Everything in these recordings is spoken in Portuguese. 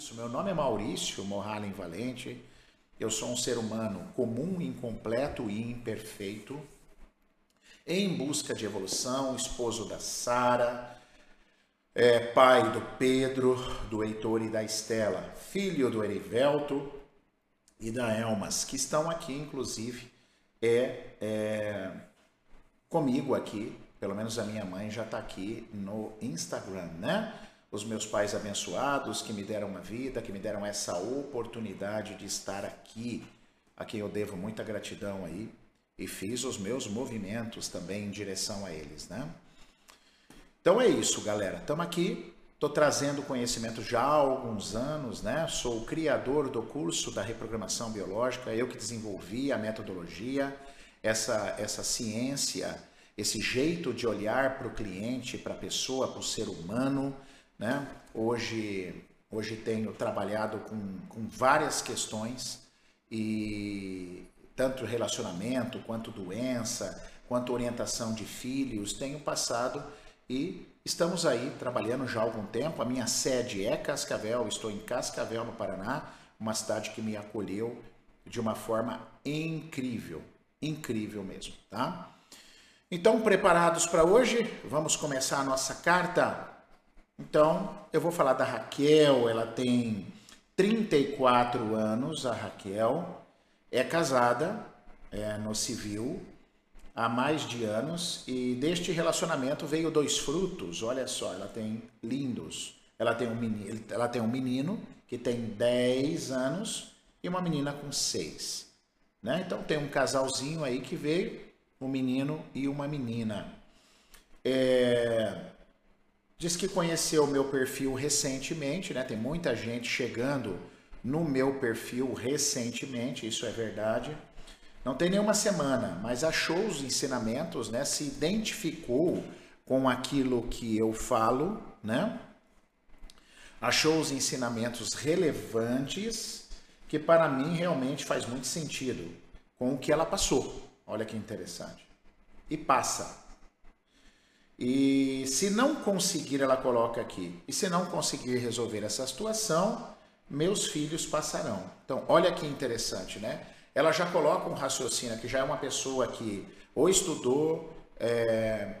isso. Meu nome é Maurício Morralen Valente. Eu sou um ser humano comum, incompleto e imperfeito, em busca de evolução, esposo da Sara, é, pai do Pedro, do Heitor e da Estela, filho do Erivelto e da Elmas, que estão aqui, inclusive, é, é comigo aqui, pelo menos a minha mãe já está aqui no Instagram, né? Os meus pais abençoados que me deram uma vida, que me deram essa oportunidade de estar aqui, a quem eu devo muita gratidão aí, e fiz os meus movimentos também em direção a eles, né? Então é isso, galera. Estamos aqui. Estou trazendo conhecimento já há alguns anos, né? Sou o criador do curso da reprogramação biológica, eu que desenvolvi a metodologia, essa, essa ciência, esse jeito de olhar para o cliente, para a pessoa, para o ser humano. Né? Hoje, hoje tenho trabalhado com, com várias questões, e tanto relacionamento, quanto doença, quanto orientação de filhos, tenho passado e estamos aí trabalhando já há algum tempo. A minha sede é Cascavel, estou em Cascavel, no Paraná, uma cidade que me acolheu de uma forma incrível incrível mesmo, tá? Então, preparados para hoje? Vamos começar a nossa carta? Então, eu vou falar da Raquel, ela tem 34 anos, a Raquel, é casada é, no civil há mais de anos e deste relacionamento veio dois frutos, olha só, ela tem lindos. Ela tem um menino, ela tem um menino que tem 10 anos e uma menina com 6. Né? Então tem um casalzinho aí que veio, um menino e uma menina. É... Diz que conheceu o meu perfil recentemente, né? Tem muita gente chegando no meu perfil recentemente, isso é verdade. Não tem nenhuma semana, mas achou os ensinamentos, né? Se identificou com aquilo que eu falo, né? Achou os ensinamentos relevantes que para mim realmente faz muito sentido com o que ela passou. Olha que interessante. E passa. E se não conseguir, ela coloca aqui, e se não conseguir resolver essa situação, meus filhos passarão. Então, olha que interessante, né? Ela já coloca um raciocínio que já é uma pessoa que ou estudou é,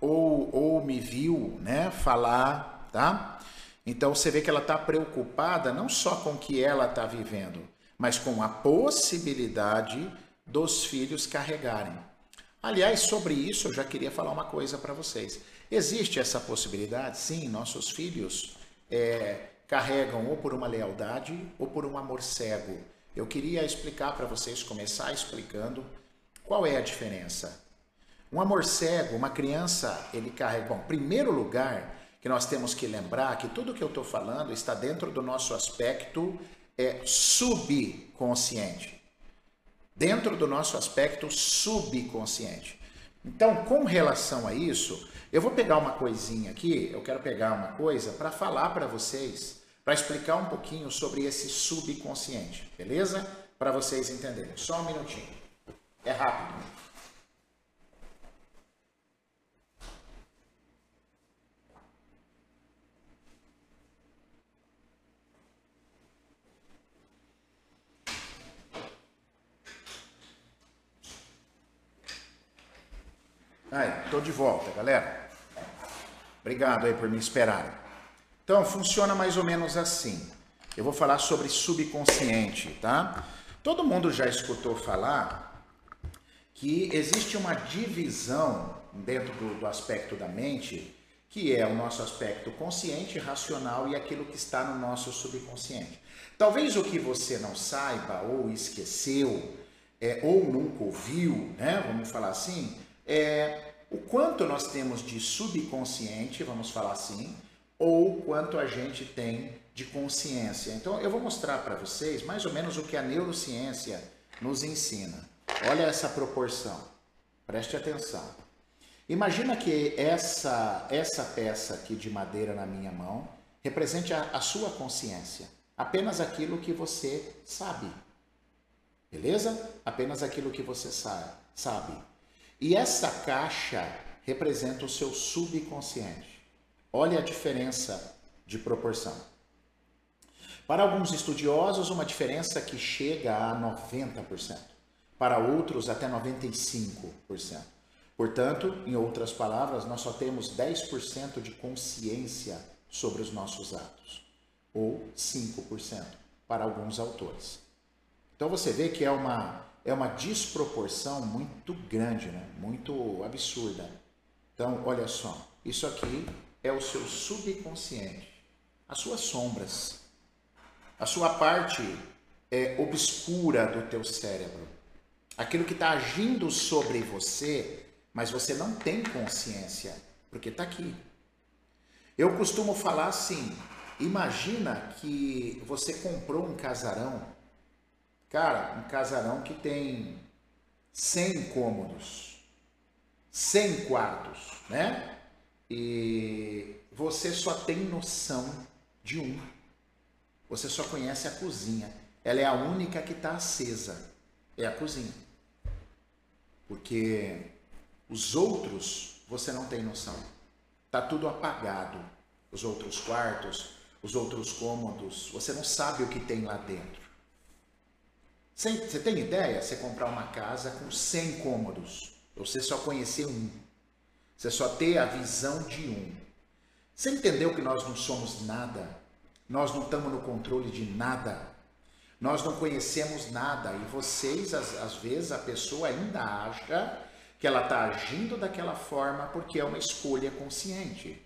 ou, ou me viu né, falar, tá? Então você vê que ela está preocupada não só com o que ela está vivendo, mas com a possibilidade dos filhos carregarem. Aliás, sobre isso eu já queria falar uma coisa para vocês. Existe essa possibilidade? Sim, nossos filhos é, carregam ou por uma lealdade ou por um amor cego. Eu queria explicar para vocês, começar explicando qual é a diferença. Um amor cego, uma criança, ele carrega. Bom, primeiro lugar, que nós temos que lembrar que tudo que eu estou falando está dentro do nosso aspecto é, subconsciente. Dentro do nosso aspecto subconsciente. Então, com relação a isso, eu vou pegar uma coisinha aqui, eu quero pegar uma coisa para falar para vocês, para explicar um pouquinho sobre esse subconsciente, beleza? Para vocês entenderem. Só um minutinho. É rápido. Aí, tô de volta, galera. Obrigado aí por me esperarem. Então, funciona mais ou menos assim. Eu vou falar sobre subconsciente, tá? Todo mundo já escutou falar que existe uma divisão dentro do, do aspecto da mente, que é o nosso aspecto consciente, racional e aquilo que está no nosso subconsciente. Talvez o que você não saiba ou esqueceu, é, ou nunca ouviu, né? Vamos falar assim, é o quanto nós temos de subconsciente, vamos falar assim, ou quanto a gente tem de consciência. Então eu vou mostrar para vocês mais ou menos o que a neurociência nos ensina. Olha essa proporção. Preste atenção. Imagina que essa essa peça aqui de madeira na minha mão represente a, a sua consciência, apenas aquilo que você sabe. Beleza? Apenas aquilo que você sabe. E essa caixa representa o seu subconsciente. Olha a diferença de proporção. Para alguns estudiosos, uma diferença que chega a 90%. Para outros, até 95%. Portanto, em outras palavras, nós só temos 10% de consciência sobre os nossos atos, ou 5% para alguns autores. Então você vê que é uma, é uma desproporção muito grande, né? muito absurda. Então, olha só, isso aqui é o seu subconsciente, as suas sombras, a sua parte é, obscura do teu cérebro, aquilo que está agindo sobre você mas você não tem consciência, porque está aqui. Eu costumo falar assim: imagina que você comprou um casarão, cara, um casarão que tem 100 cômodos, 100 quartos, né? E você só tem noção de um. Você só conhece a cozinha. Ela é a única que está acesa. É a cozinha. Porque os outros, você não tem noção. Tá tudo apagado. Os outros quartos, os outros cômodos, você não sabe o que tem lá dentro. Você tem ideia? Você comprar uma casa com 100 cômodos, você só conhecer um. Você só ter a visão de um. Você entendeu que nós não somos nada? Nós não estamos no controle de nada. Nós não conhecemos nada. E vocês, às, às vezes, a pessoa ainda acha que ela está agindo daquela forma porque é uma escolha consciente.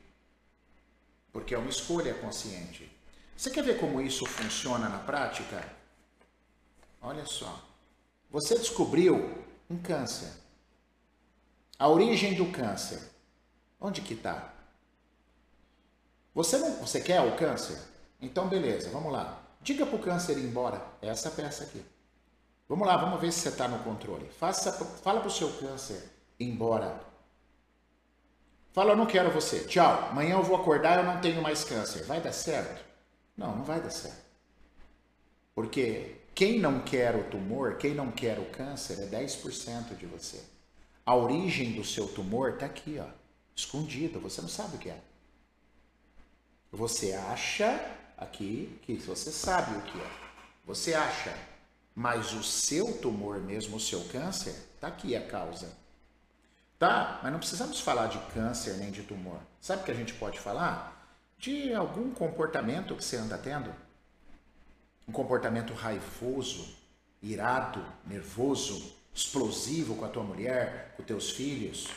Porque é uma escolha consciente. Você quer ver como isso funciona na prática? Olha só. Você descobriu um câncer. A origem do câncer. Onde que está? Você, não, você quer o câncer? Então, beleza, vamos lá. Diga para o câncer ir embora. Essa peça aqui. Vamos lá, vamos ver se você está no controle. Faça, fala para o seu câncer ir embora. Fala, eu não quero você. Tchau. Amanhã eu vou acordar eu não tenho mais câncer. Vai dar certo? Não, não vai dar certo. Porque quem não quer o tumor, quem não quer o câncer, é 10% de você. A origem do seu tumor está aqui, ó, escondida. Você não sabe o que é. Você acha aqui que você sabe o que é. Você acha. Mas o seu tumor mesmo, o seu câncer, está aqui a causa. Tá? Mas não precisamos falar de câncer nem de tumor. Sabe o que a gente pode falar? De algum comportamento que você anda tendo. Um comportamento raivoso, irado, nervoso, explosivo com a tua mulher, com teus filhos.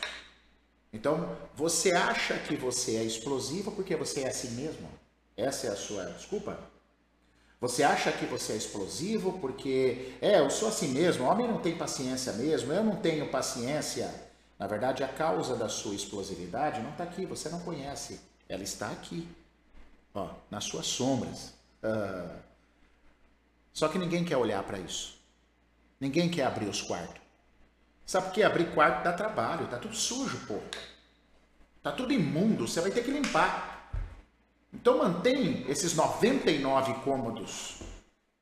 Então, você acha que você é explosivo porque você é assim mesmo? Essa é a sua desculpa? Você acha que você é explosivo porque, é, eu sou assim mesmo, homem não tem paciência mesmo, eu não tenho paciência. Na verdade, a causa da sua explosividade não está aqui, você não conhece. Ela está aqui, ó, nas suas sombras. Uh, só que ninguém quer olhar para isso. Ninguém quer abrir os quartos. Sabe por que abrir quarto dá trabalho? Tá tudo sujo, pô. Tá tudo imundo, você vai ter que limpar. Então mantém esses 99 cômodos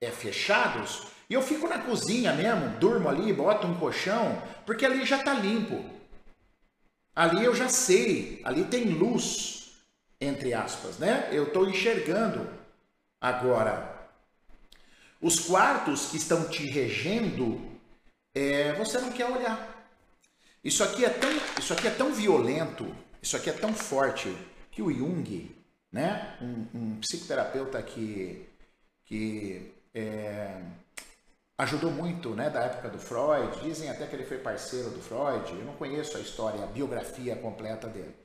é, fechados e eu fico na cozinha mesmo, durmo ali, boto um colchão, porque ali já está limpo. Ali eu já sei, ali tem luz, entre aspas, né? Eu estou enxergando. Agora, os quartos que estão te regendo, é, você não quer olhar. Isso aqui, é tão, isso aqui é tão violento, isso aqui é tão forte, que o Jung, né? Um, um psicoterapeuta que, que é, ajudou muito, né? Da época do Freud. Dizem até que ele foi parceiro do Freud. Eu não conheço a história, a biografia completa dele.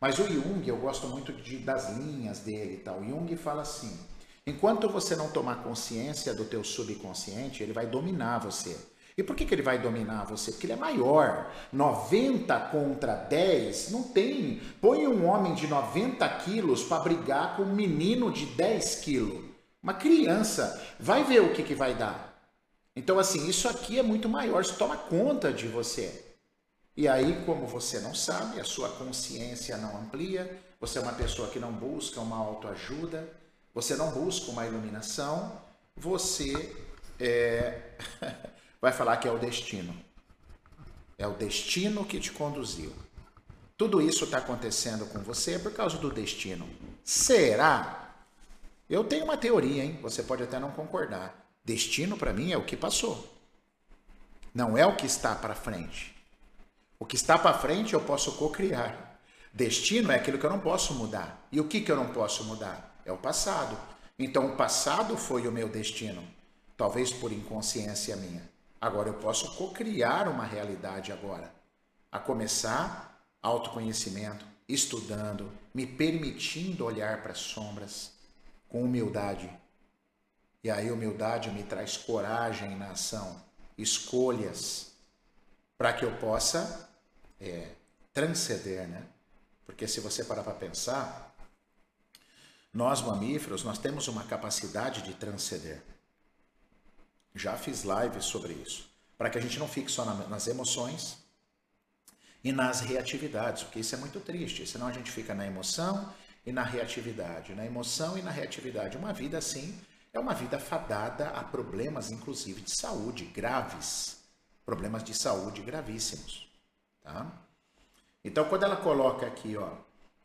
Mas o Jung, eu gosto muito de, das linhas dele e tal. O Jung fala assim: enquanto você não tomar consciência do teu subconsciente, ele vai dominar você. E por que, que ele vai dominar você? Porque ele é maior. 90 contra 10 não tem. Põe um homem de 90 quilos para brigar com um menino de 10 quilos. Uma criança. Vai ver o que, que vai dar. Então, assim, isso aqui é muito maior. Isso toma conta de você. E aí, como você não sabe, a sua consciência não amplia, você é uma pessoa que não busca uma autoajuda, você não busca uma iluminação, você é. vai falar que é o destino. É o destino que te conduziu. Tudo isso está acontecendo com você por causa do destino. Será? Eu tenho uma teoria, hein? Você pode até não concordar. Destino para mim é o que passou. Não é o que está para frente. O que está para frente eu posso co-criar. Destino é aquilo que eu não posso mudar. E o que, que eu não posso mudar? É o passado. Então o passado foi o meu destino. Talvez por inconsciência minha. Agora eu posso co-criar uma realidade agora. A começar autoconhecimento, estudando, me permitindo olhar para as sombras com humildade. E aí humildade me traz coragem na ação, escolhas para que eu possa é, transcender, né? Porque se você parar para pensar, nós mamíferos, nós temos uma capacidade de transcender. Já fiz lives sobre isso, para que a gente não fique só nas emoções e nas reatividades, porque isso é muito triste, senão a gente fica na emoção e na reatividade, na emoção e na reatividade. Uma vida assim é uma vida fadada a problemas, inclusive de saúde graves, problemas de saúde gravíssimos, tá? Então, quando ela coloca aqui, ó,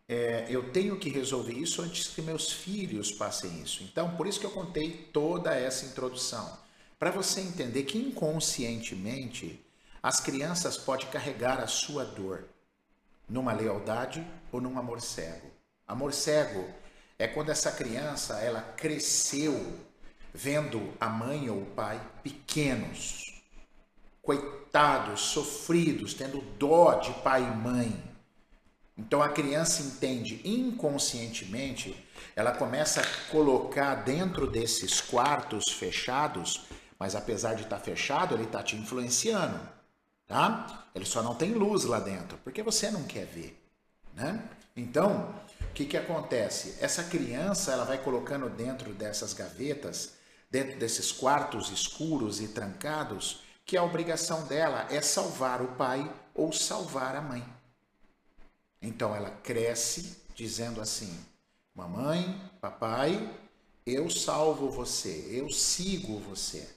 é, eu tenho que resolver isso antes que meus filhos passem isso. Então, por isso que eu contei toda essa introdução, para você entender que inconscientemente as crianças podem carregar a sua dor numa lealdade ou num amor cego. Amor cego é quando essa criança ela cresceu vendo a mãe ou o pai pequenos, coitados, sofridos, tendo dó de pai e mãe. Então a criança entende inconscientemente, ela começa a colocar dentro desses quartos fechados, mas apesar de estar fechado, ele está te influenciando, tá? Ele só não tem luz lá dentro, porque você não quer ver, né? Então, o que, que acontece? Essa criança ela vai colocando dentro dessas gavetas, dentro desses quartos escuros e trancados, que a obrigação dela é salvar o pai ou salvar a mãe. Então ela cresce dizendo assim: Mamãe, papai, eu salvo você, eu sigo você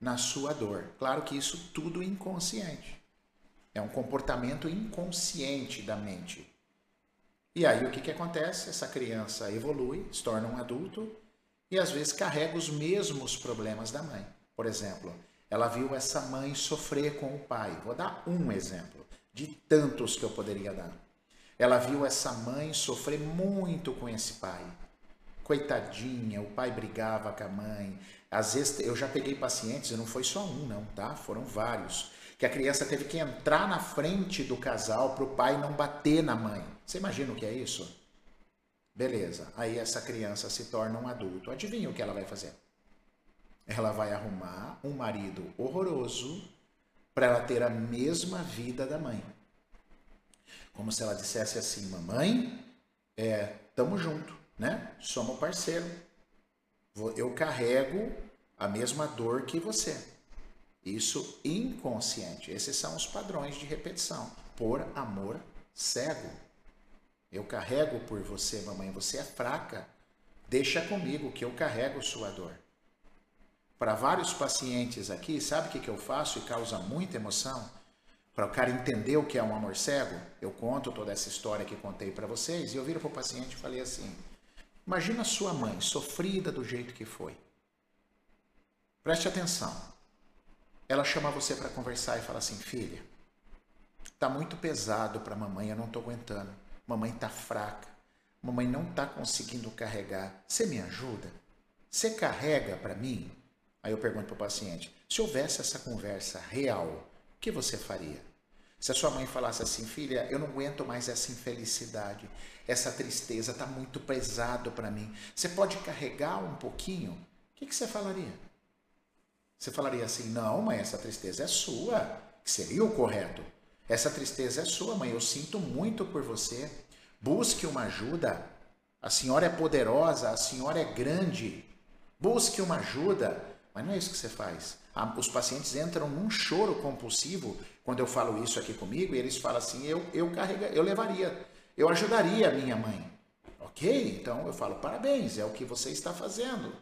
na sua dor. Claro que isso tudo inconsciente. É um comportamento inconsciente da mente. E aí o que, que acontece? Essa criança evolui, se torna um adulto e às vezes carrega os mesmos problemas da mãe. Por exemplo, ela viu essa mãe sofrer com o pai. Vou dar um exemplo de tantos que eu poderia dar. Ela viu essa mãe sofrer muito com esse pai. Coitadinha, o pai brigava com a mãe. Às vezes eu já peguei pacientes, e não foi só um, não, tá? Foram vários. Que a criança teve que entrar na frente do casal para o pai não bater na mãe. Você imagina o que é isso? Beleza. Aí essa criança se torna um adulto. Adivinha o que ela vai fazer? ela vai arrumar um marido horroroso para ela ter a mesma vida da mãe. Como se ela dissesse assim: Mamãe, é, tamo junto, né? Somos parceiro. Eu carrego a mesma dor que você. Isso inconsciente. Esses são os padrões de repetição. Por amor cego. Eu carrego por você, mamãe. Você é fraca. Deixa comigo que eu carrego sua dor. Para vários pacientes aqui, sabe o que, que eu faço e causa muita emoção? Para o cara entender o que é um amor cego, eu conto toda essa história que contei para vocês e eu viro para o paciente e falei assim: Imagina sua mãe sofrida do jeito que foi. Preste atenção. Ela chama você para conversar e fala assim: Filha, tá muito pesado para mamãe, eu não tô aguentando. Mamãe tá fraca. Mamãe não tá conseguindo carregar. Você me ajuda? Você carrega para mim? Aí eu pergunto para o paciente: se houvesse essa conversa real, que você faria? Se a sua mãe falasse assim, filha, eu não aguento mais essa infelicidade, essa tristeza está muito pesado para mim. Você pode carregar um pouquinho? O que, que você falaria? Você falaria assim, não, mãe, essa tristeza é sua, que seria o correto. Essa tristeza é sua, mãe, eu sinto muito por você. Busque uma ajuda. A senhora é poderosa, a senhora é grande. Busque uma ajuda. Mas não é isso que você faz. Os pacientes entram num choro compulsivo quando eu falo isso aqui comigo e eles falam assim: eu, eu, carrega, eu levaria, eu ajudaria a minha mãe. Ok? Então eu falo: parabéns, é o que você está fazendo.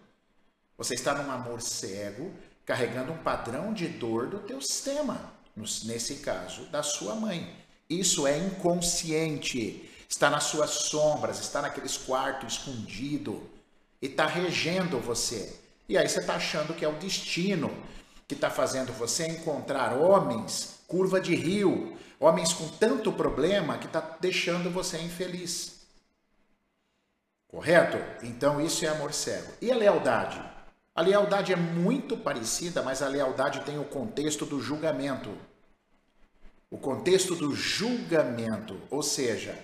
Você está num amor cego, carregando um padrão de dor do teu sistema, nesse caso, da sua mãe. Isso é inconsciente, está nas suas sombras, está naqueles quartos escondido e está regendo você. E aí você está achando que é o destino que está fazendo você encontrar homens curva de rio, homens com tanto problema que está deixando você infeliz. Correto? Então isso é amor cego. E a lealdade? A lealdade é muito parecida, mas a lealdade tem o contexto do julgamento. O contexto do julgamento, ou seja,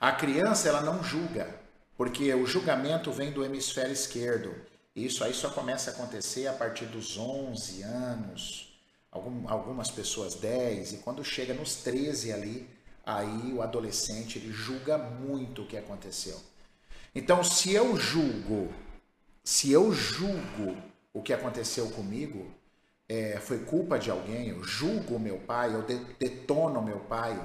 a criança ela não julga, porque o julgamento vem do hemisfério esquerdo. Isso aí só começa a acontecer a partir dos 11 anos, algumas pessoas 10, e quando chega nos 13 ali, aí o adolescente ele julga muito o que aconteceu. Então, se eu julgo, se eu julgo o que aconteceu comigo, é, foi culpa de alguém, eu julgo meu pai, eu detono meu pai,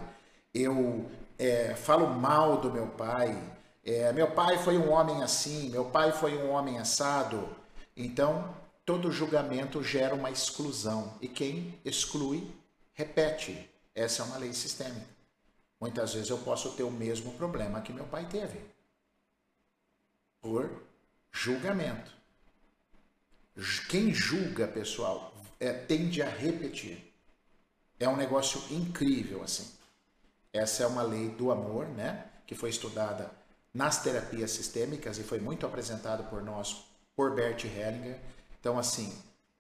eu é, falo mal do meu pai, é, meu pai foi um homem assim, meu pai foi um homem assado. Então, todo julgamento gera uma exclusão. E quem exclui, repete. Essa é uma lei sistêmica. Muitas vezes eu posso ter o mesmo problema que meu pai teve. Por julgamento. Quem julga, pessoal, é, tende a repetir. É um negócio incrível assim. Essa é uma lei do amor, né? Que foi estudada nas terapias sistêmicas e foi muito apresentado por nós, por Bert Hellinger. Então, assim,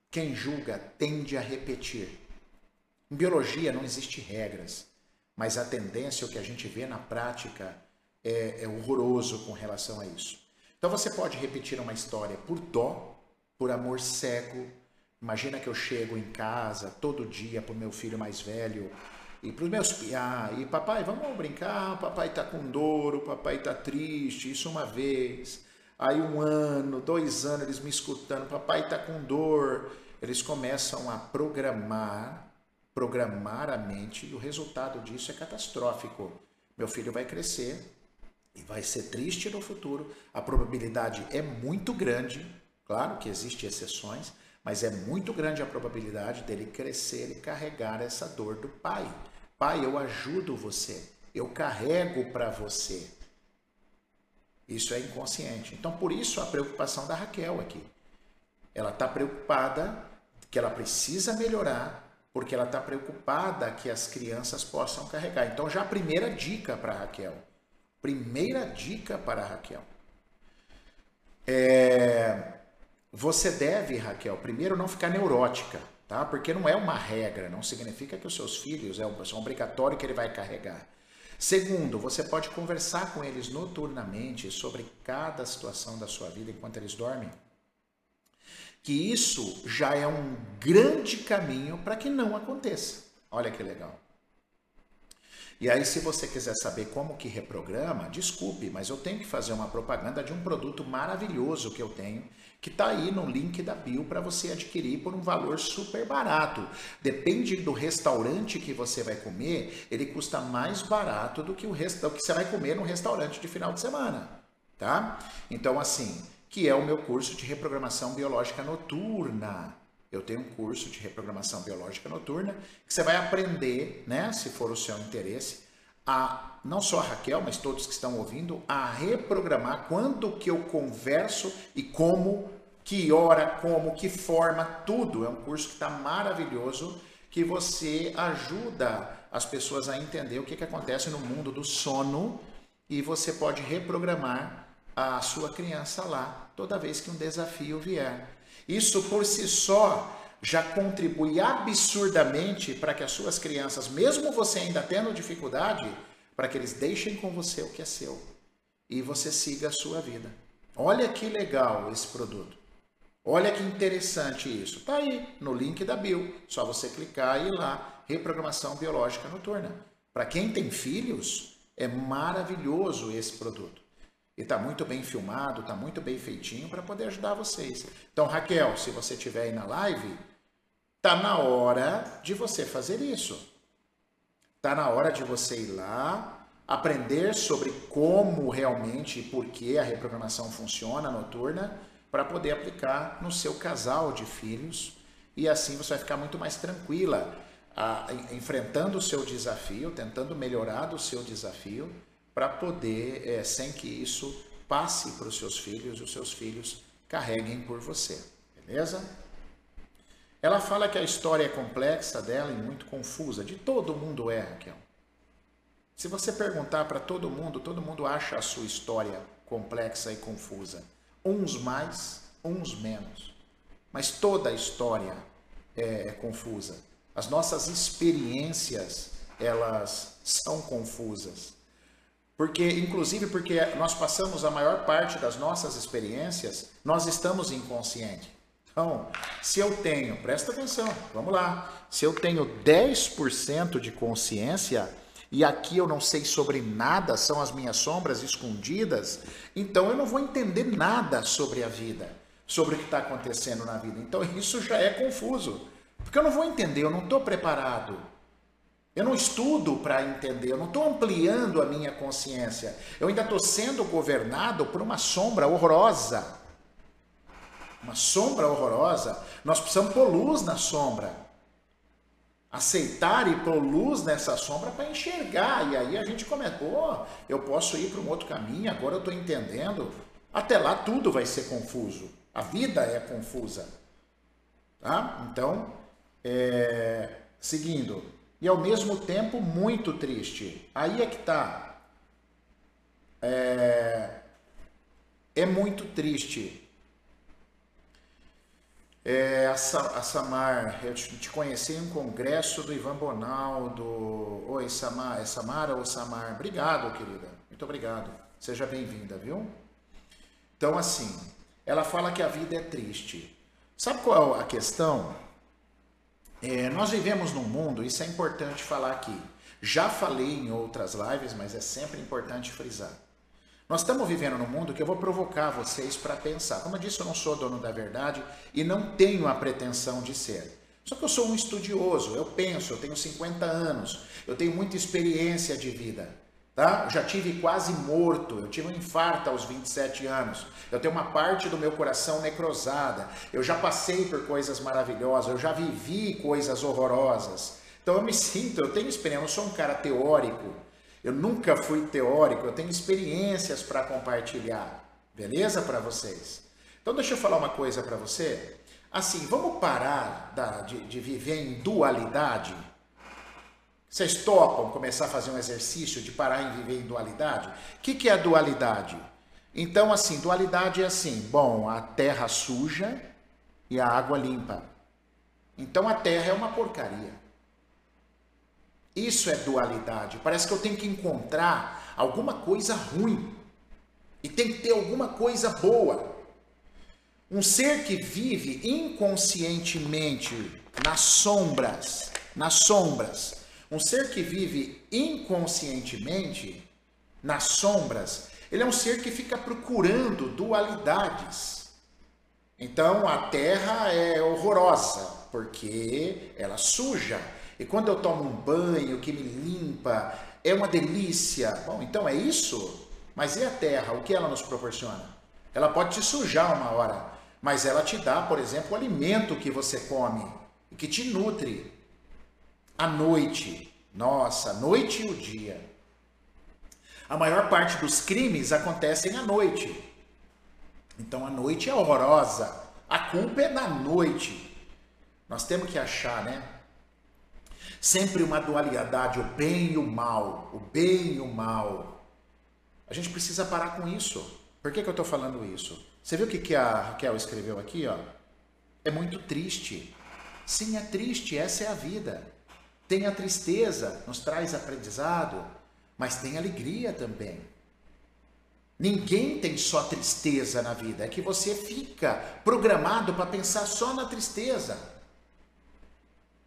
quem julga tende a repetir. Em biologia não existe regras, mas a tendência, o que a gente vê na prática, é, é horroroso com relação a isso. Então, você pode repetir uma história por dó, por amor cego. Imagina que eu chego em casa todo dia para o meu filho mais velho e para os meus piá, e papai, vamos brincar, papai está com dor, o papai está triste, isso uma vez. Aí um ano, dois anos, eles me escutando, papai está com dor. Eles começam a programar, programar a mente, e o resultado disso é catastrófico. Meu filho vai crescer e vai ser triste no futuro. A probabilidade é muito grande, claro que existem exceções, mas é muito grande a probabilidade dele crescer e carregar essa dor do pai. Pai, eu ajudo você, eu carrego para você. Isso é inconsciente. Então, por isso a preocupação da Raquel aqui. Ela está preocupada que ela precisa melhorar, porque ela está preocupada que as crianças possam carregar. Então, já a primeira dica para Raquel. Primeira dica para Raquel. É, você deve, Raquel, primeiro não ficar neurótica tá? Porque não é uma regra, não significa que os seus filhos é obrigatório que ele vai carregar. Segundo, você pode conversar com eles noturnamente sobre cada situação da sua vida enquanto eles dormem. Que isso já é um grande caminho para que não aconteça. Olha que legal. E aí, se você quiser saber como que reprograma, desculpe, mas eu tenho que fazer uma propaganda de um produto maravilhoso que eu tenho, que está aí no link da bio para você adquirir por um valor super barato. Depende do restaurante que você vai comer, ele custa mais barato do que o, rest... que você vai comer no restaurante de final de semana, tá? Então, assim, que é o meu curso de reprogramação biológica noturna. Eu tenho um curso de reprogramação biológica noturna que você vai aprender, né, se for o seu interesse, a não só a Raquel, mas todos que estão ouvindo, a reprogramar quando que eu converso e como, que hora, como, que forma, tudo. É um curso que está maravilhoso, que você ajuda as pessoas a entender o que, que acontece no mundo do sono e você pode reprogramar a sua criança lá toda vez que um desafio vier. Isso por si só já contribui absurdamente para que as suas crianças, mesmo você ainda tendo dificuldade, para que eles deixem com você o que é seu e você siga a sua vida. Olha que legal esse produto. Olha que interessante isso. Tá aí no link da bio. Só você clicar e ir lá, reprogramação biológica noturna. Para quem tem filhos, é maravilhoso esse produto. E está muito bem filmado, está muito bem feitinho para poder ajudar vocês. Então, Raquel, se você estiver aí na live, Tá na hora de você fazer isso. Tá na hora de você ir lá, aprender sobre como realmente e por que a reprogramação funciona noturna para poder aplicar no seu casal de filhos e assim você vai ficar muito mais tranquila a, enfrentando o seu desafio, tentando melhorar do seu desafio para poder, é, sem que isso passe para os seus filhos e os seus filhos carreguem por você. Beleza? Ela fala que a história é complexa dela e muito confusa. De todo mundo é, Raquel. Se você perguntar para todo mundo, todo mundo acha a sua história complexa e confusa. Uns mais, uns menos. Mas toda a história é, é confusa. As nossas experiências, elas são confusas. Porque, inclusive, porque nós passamos a maior parte das nossas experiências, nós estamos inconscientes. Então, se eu tenho, presta atenção, vamos lá. Se eu tenho 10% de consciência e aqui eu não sei sobre nada, são as minhas sombras escondidas, então eu não vou entender nada sobre a vida, sobre o que está acontecendo na vida. Então isso já é confuso, porque eu não vou entender, eu não estou preparado. Eu não estudo para entender, eu não estou ampliando a minha consciência. Eu ainda estou sendo governado por uma sombra horrorosa uma sombra horrorosa, nós precisamos pôr luz na sombra. Aceitar e pôr luz nessa sombra para enxergar. E aí a gente começa, pô, eu posso ir para um outro caminho, agora eu estou entendendo. Até lá tudo vai ser confuso. A vida é confusa. Tá? Então, é, seguindo. E ao mesmo tempo muito triste. Aí é que está. É, é muito triste é, a, Samar, eu te, te, conheci em um congresso do Ivan Bonaldo. Oi, Samar, é Samara ou Samar? Obrigado, querida. Muito obrigado. Seja bem-vinda, viu? Então, assim, ela fala que a vida é triste. Sabe qual é a questão? É, nós vivemos num mundo, isso é importante falar aqui. Já falei em outras lives, mas é sempre importante frisar. Nós estamos vivendo num mundo que eu vou provocar vocês para pensar. Como eu disse, eu não sou dono da verdade e não tenho a pretensão de ser. Só que eu sou um estudioso, eu penso, eu tenho 50 anos, eu tenho muita experiência de vida. Tá? Eu já tive quase morto, eu tive um infarto aos 27 anos, eu tenho uma parte do meu coração necrosada, eu já passei por coisas maravilhosas, eu já vivi coisas horrorosas. Então eu me sinto, eu tenho experiência, eu não sou um cara teórico, eu nunca fui teórico, eu tenho experiências para compartilhar. Beleza para vocês? Então deixa eu falar uma coisa para você. Assim, vamos parar da, de, de viver em dualidade? Vocês topam começar a fazer um exercício de parar em viver em dualidade? O que, que é dualidade? Então, assim, dualidade é assim: bom, a terra suja e a água limpa. Então a terra é uma porcaria. Isso é dualidade. Parece que eu tenho que encontrar alguma coisa ruim e tem que ter alguma coisa boa. Um ser que vive inconscientemente nas sombras, nas sombras. Um ser que vive inconscientemente nas sombras, ele é um ser que fica procurando dualidades. Então a terra é horrorosa, porque ela suja, e quando eu tomo um banho que me limpa, é uma delícia. Bom, então é isso? Mas e a terra? O que ela nos proporciona? Ela pode te sujar uma hora, mas ela te dá, por exemplo, o alimento que você come e que te nutre. A noite, nossa, a noite e o dia. A maior parte dos crimes acontecem à noite. Então a noite é horrorosa. A culpa é na noite. Nós temos que achar, né? Sempre uma dualidade, o bem e o mal, o bem e o mal. A gente precisa parar com isso. Por que, que eu estou falando isso? Você viu o que, que a Raquel escreveu aqui? Ó? É muito triste. Sim, é triste, essa é a vida. Tem a tristeza, nos traz aprendizado, mas tem alegria também. Ninguém tem só tristeza na vida, é que você fica programado para pensar só na tristeza.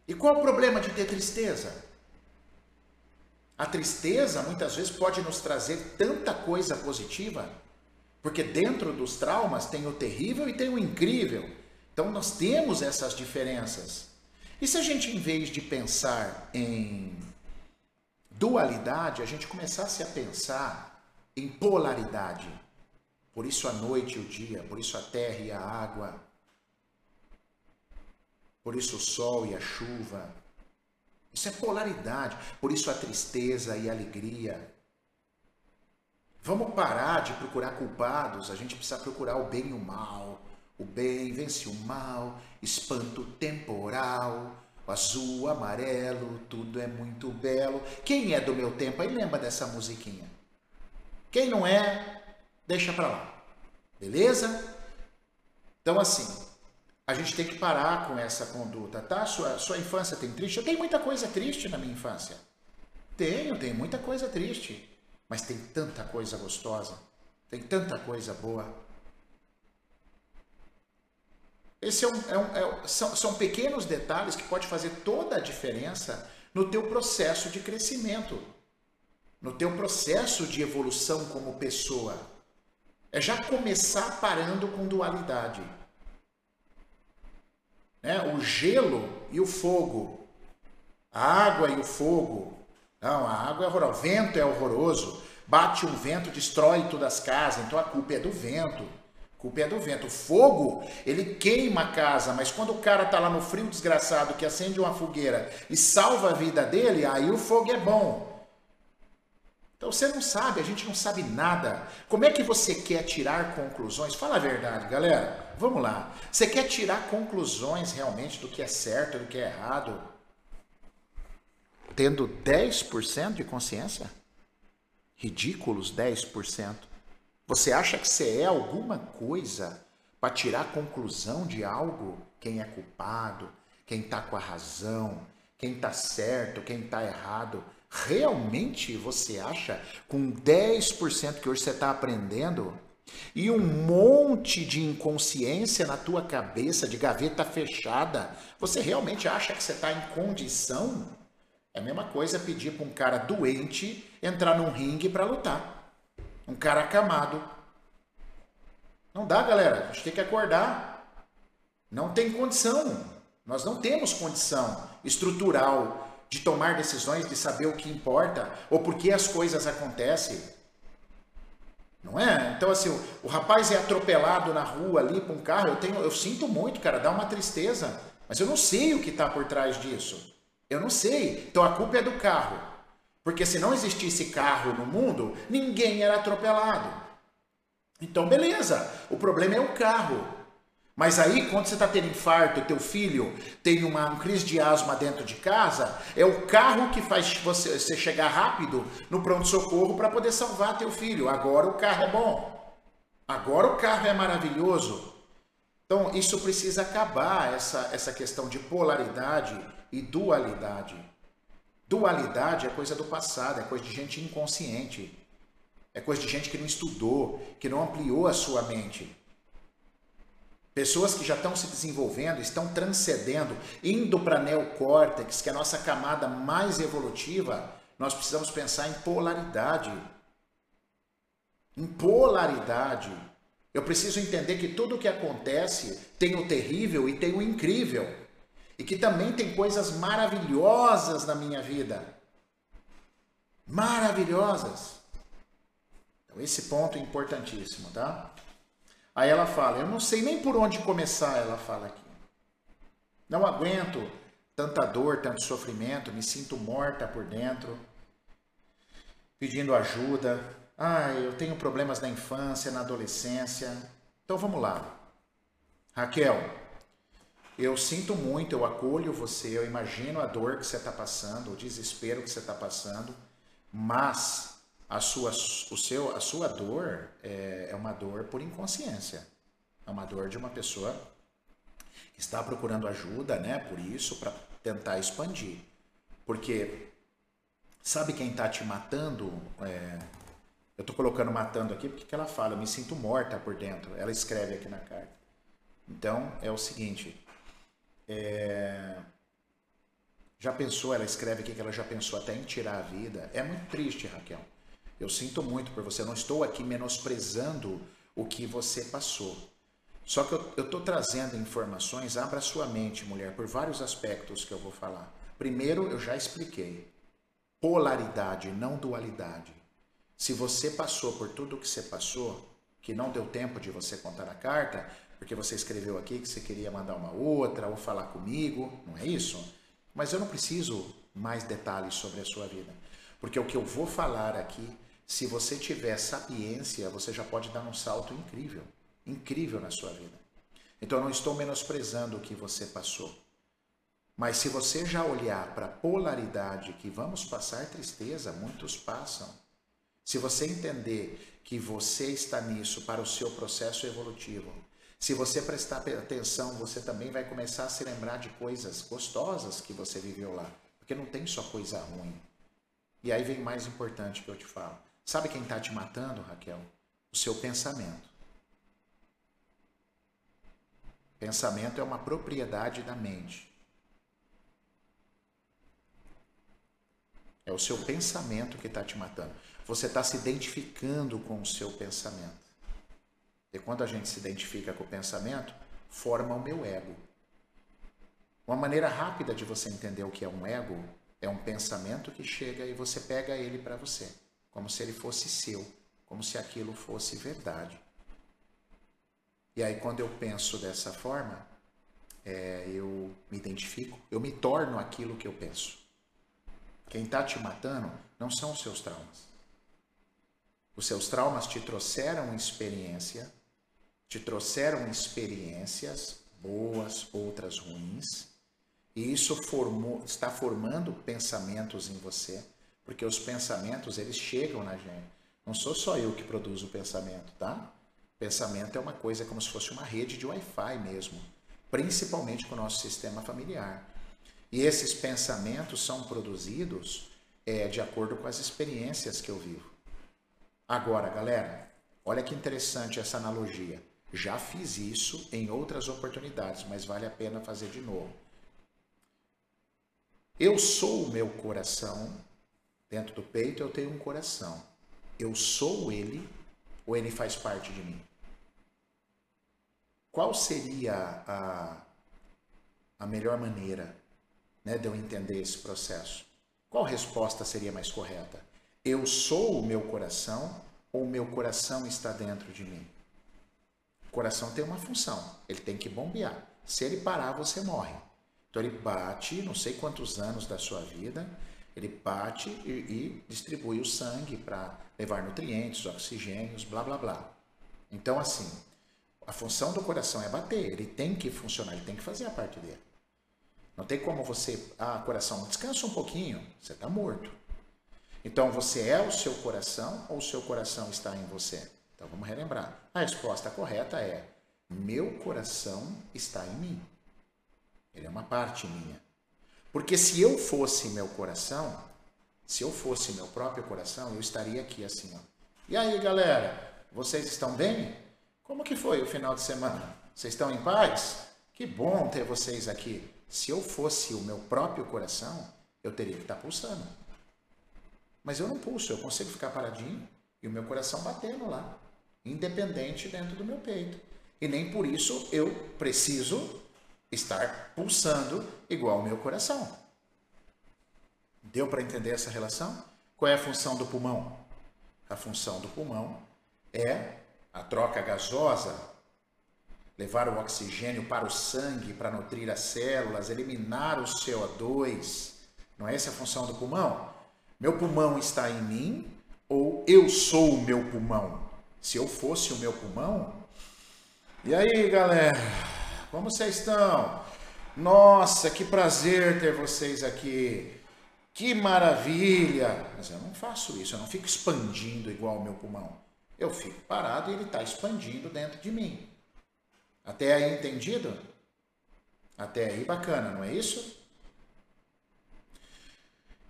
E qual o problema de ter tristeza? A tristeza muitas vezes pode nos trazer tanta coisa positiva, porque dentro dos traumas tem o terrível e tem o incrível. Então nós temos essas diferenças. E se a gente, em vez de pensar em dualidade, a gente começasse a pensar em polaridade? Por isso a noite e o dia, por isso a terra e a água, por isso o sol e a chuva. Isso é polaridade. Por isso a tristeza e a alegria. Vamos parar de procurar culpados, a gente precisa procurar o bem e o mal. O bem vence o mal, espanto temporal, o azul, o amarelo, tudo é muito belo. Quem é do meu tempo aí lembra dessa musiquinha? Quem não é, deixa pra lá. Beleza? Então assim, a gente tem que parar com essa conduta, tá? Sua, sua infância tem triste? Eu tenho muita coisa triste na minha infância. Tenho, tenho muita coisa triste. Mas tem tanta coisa gostosa. Tem tanta coisa boa. Esse é um, é um, é, são, são pequenos detalhes que pode fazer toda a diferença no teu processo de crescimento, no teu processo de evolução como pessoa. É já começar parando com dualidade. Né? O gelo e o fogo, a água e o fogo. Não, a água é horrorosa, o vento é horroroso. Bate um vento, destrói todas as casas, então a culpa é do vento culpa é do vento. O fogo, ele queima a casa, mas quando o cara tá lá no frio desgraçado que acende uma fogueira e salva a vida dele, aí o fogo é bom. Então você não sabe, a gente não sabe nada. Como é que você quer tirar conclusões? Fala a verdade, galera. Vamos lá. Você quer tirar conclusões realmente do que é certo, do que é errado? Tendo 10% de consciência? Ridículos 10%. Você acha que você é alguma coisa para tirar conclusão de algo? Quem é culpado, quem está com a razão, quem está certo, quem está errado. Realmente você acha, com 10% que hoje você está aprendendo, e um monte de inconsciência na tua cabeça, de gaveta fechada, você realmente acha que você está em condição? É a mesma coisa pedir para um cara doente entrar num ringue para lutar um cara acamado. Não dá, galera. A gente tem que acordar. Não tem condição. Nós não temos condição estrutural de tomar decisões, de saber o que importa ou por que as coisas acontecem. Não é? Então, assim, o, o rapaz é atropelado na rua ali por um carro. Eu, tenho, eu sinto muito, cara, dá uma tristeza. Mas eu não sei o que está por trás disso. Eu não sei. Então a culpa é do carro. Porque se não existisse carro no mundo, ninguém era atropelado. Então, beleza, o problema é o carro. Mas aí, quando você está tendo infarto, teu filho tem uma um crise de asma dentro de casa, é o carro que faz você, você chegar rápido no pronto-socorro para poder salvar teu filho. Agora o carro é bom. Agora o carro é maravilhoso. Então, isso precisa acabar, essa, essa questão de polaridade e dualidade. Dualidade é coisa do passado, é coisa de gente inconsciente. É coisa de gente que não estudou, que não ampliou a sua mente. Pessoas que já estão se desenvolvendo, estão transcendendo, indo para neocórtex, que é a nossa camada mais evolutiva, nós precisamos pensar em polaridade. Em polaridade. Eu preciso entender que tudo o que acontece tem o terrível e tem o incrível e que também tem coisas maravilhosas na minha vida. Maravilhosas. Então, esse ponto é importantíssimo, tá? Aí ela fala: Eu não sei nem por onde começar, ela fala aqui. Não aguento tanta dor, tanto sofrimento, me sinto morta por dentro, pedindo ajuda. Ah, eu tenho problemas na infância, na adolescência. Então vamos lá. Raquel, eu sinto muito, eu acolho você, eu imagino a dor que você está passando, o desespero que você está passando, mas a sua, o seu, a sua dor é, é uma dor por inconsciência. É uma dor de uma pessoa que está procurando ajuda, né? Por isso, para tentar expandir. Porque sabe quem está te matando? É, eu estou colocando matando aqui porque que ela fala, eu me sinto morta por dentro. Ela escreve aqui na carta. Então é o seguinte: é... Já pensou, ela escreve aqui que ela já pensou até em tirar a vida. É muito triste, Raquel. Eu sinto muito por você. Eu não estou aqui menosprezando o que você passou. Só que eu estou trazendo informações, abra sua mente, mulher, por vários aspectos que eu vou falar. Primeiro, eu já expliquei. Polaridade, não dualidade. Se você passou por tudo o que você passou, que não deu tempo de você contar a carta, porque você escreveu aqui que você queria mandar uma outra ou falar comigo, não é isso? Mas eu não preciso mais detalhes sobre a sua vida, porque o que eu vou falar aqui se você tiver sapiência, você já pode dar um salto incrível, incrível na sua vida. Então eu não estou menosprezando o que você passou. Mas se você já olhar para a polaridade que vamos passar tristeza, muitos passam. Se você entender que você está nisso para o seu processo evolutivo, se você prestar atenção, você também vai começar a se lembrar de coisas gostosas que você viveu lá. Porque não tem só coisa ruim. E aí vem o mais importante que eu te falo. Sabe quem está te matando, Raquel? O seu pensamento. Pensamento é uma propriedade da mente. É o seu pensamento que está te matando. Você está se identificando com o seu pensamento. E quando a gente se identifica com o pensamento, forma o meu ego. Uma maneira rápida de você entender o que é um ego é um pensamento que chega e você pega ele para você, como se ele fosse seu, como se aquilo fosse verdade. E aí, quando eu penso dessa forma, é, eu me identifico, eu me torno aquilo que eu penso. Quem está te matando não são os seus traumas. Os seus traumas te trouxeram experiência, te trouxeram experiências boas, outras ruins, e isso formou, está formando pensamentos em você, porque os pensamentos eles chegam na gente. Não sou só eu que produzo o pensamento, tá? Pensamento é uma coisa como se fosse uma rede de Wi-Fi mesmo, principalmente com o nosso sistema familiar. E esses pensamentos são produzidos é, de acordo com as experiências que eu vivo. Agora, galera, olha que interessante essa analogia. Já fiz isso em outras oportunidades, mas vale a pena fazer de novo. Eu sou o meu coração, dentro do peito eu tenho um coração. Eu sou ele ou ele faz parte de mim? Qual seria a, a melhor maneira né, de eu entender esse processo? Qual resposta seria mais correta? Eu sou o meu coração ou o meu coração está dentro de mim? Coração tem uma função, ele tem que bombear. Se ele parar, você morre. Então ele bate, não sei quantos anos da sua vida, ele bate e, e distribui o sangue para levar nutrientes, oxigênios, blá blá blá. Então assim, a função do coração é bater, ele tem que funcionar, ele tem que fazer a parte dele. Não tem como você, ah, coração, descansa um pouquinho, você está morto. Então você é o seu coração ou o seu coração está em você? Então vamos relembrar. A resposta correta é: meu coração está em mim. Ele é uma parte minha. Porque se eu fosse meu coração, se eu fosse meu próprio coração, eu estaria aqui assim, ó. E aí, galera, vocês estão bem? Como que foi o final de semana? Vocês estão em paz? Que bom ter vocês aqui. Se eu fosse o meu próprio coração, eu teria que estar pulsando. Mas eu não pulso, eu consigo ficar paradinho e o meu coração batendo lá, independente dentro do meu peito. E nem por isso eu preciso estar pulsando igual o meu coração. Deu para entender essa relação? Qual é a função do pulmão? A função do pulmão é a troca gasosa, levar o oxigênio para o sangue para nutrir as células, eliminar o CO2. Não é essa a função do pulmão? Meu pulmão está em mim ou eu sou o meu pulmão? Se eu fosse o meu pulmão. E aí, galera? Como vocês estão? Nossa, que prazer ter vocês aqui. Que maravilha! Mas eu não faço isso, eu não fico expandindo igual o meu pulmão. Eu fico parado e ele está expandindo dentro de mim. Até aí entendido? Até aí bacana, não é isso?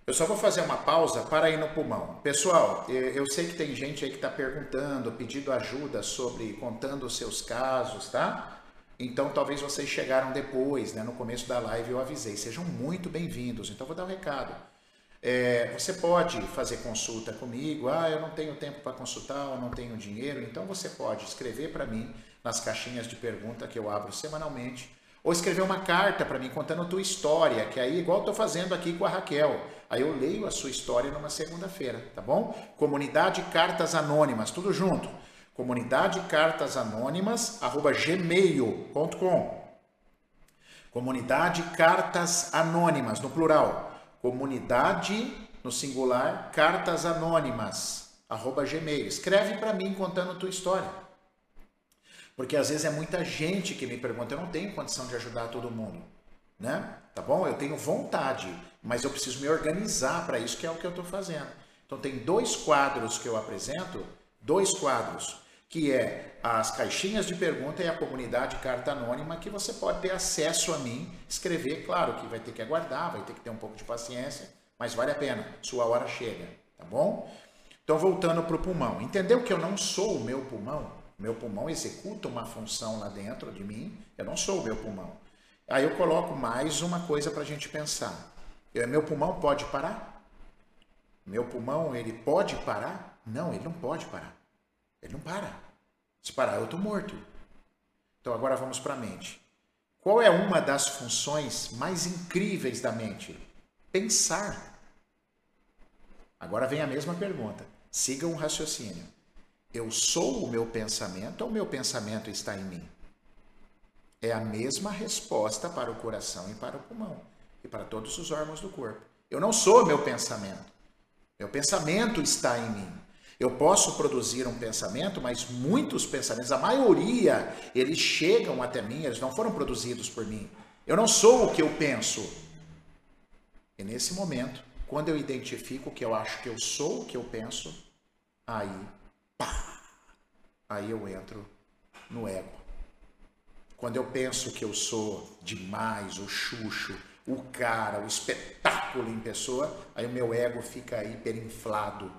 Eu só vou fazer uma pausa para ir no pulmão. Pessoal, eu sei que tem gente aí que está perguntando, pedindo ajuda sobre contando os seus casos, tá? Então, talvez vocês chegaram depois, né? no começo da live eu avisei. Sejam muito bem-vindos. Então, vou dar um recado. É, você pode fazer consulta comigo. Ah, eu não tenho tempo para consultar, eu não tenho dinheiro. Então, você pode escrever para mim nas caixinhas de pergunta que eu abro semanalmente. Ou escrever uma carta para mim contando a tua história, que aí, igual estou fazendo aqui com a Raquel. Aí eu leio a sua história numa segunda-feira, tá bom? Comunidade Cartas Anônimas, tudo junto comunidade cartas anônimas gmail.com comunidade cartas anônimas no plural comunidade no singular cartas anônimas arroba gmail. Escreve para mim contando a tua história. Porque às vezes é muita gente que me pergunta, eu não tenho condição de ajudar todo mundo, né? Tá bom? Eu tenho vontade, mas eu preciso me organizar para isso, que é o que eu estou fazendo. Então tem dois quadros que eu apresento, dois quadros, que é as caixinhas de pergunta e a comunidade carta anônima, que você pode ter acesso a mim, escrever, claro que vai ter que aguardar, vai ter que ter um pouco de paciência, mas vale a pena, sua hora chega, tá bom? Então voltando para o pulmão, entendeu que eu não sou o meu pulmão? Meu pulmão executa uma função lá dentro de mim, eu não sou o meu pulmão. Aí eu coloco mais uma coisa para a gente pensar. Eu, meu pulmão pode parar? Meu pulmão, ele pode parar? Não, ele não pode parar. Ele não para. Se parar, eu estou morto. Então agora vamos para a mente. Qual é uma das funções mais incríveis da mente? Pensar. Agora vem a mesma pergunta. Siga um raciocínio. Eu sou o meu pensamento ou o meu pensamento está em mim? É a mesma resposta para o coração e para o pulmão e para todos os órgãos do corpo. Eu não sou o meu pensamento. Meu pensamento está em mim. Eu posso produzir um pensamento, mas muitos pensamentos, a maioria, eles chegam até mim, eles não foram produzidos por mim. Eu não sou o que eu penso. E nesse momento, quando eu identifico que eu acho que eu sou o que eu penso, aí pá, aí eu entro no ego. Quando eu penso que eu sou demais, o xuxo, o cara, o espetáculo em pessoa, aí o meu ego fica hiperinflado.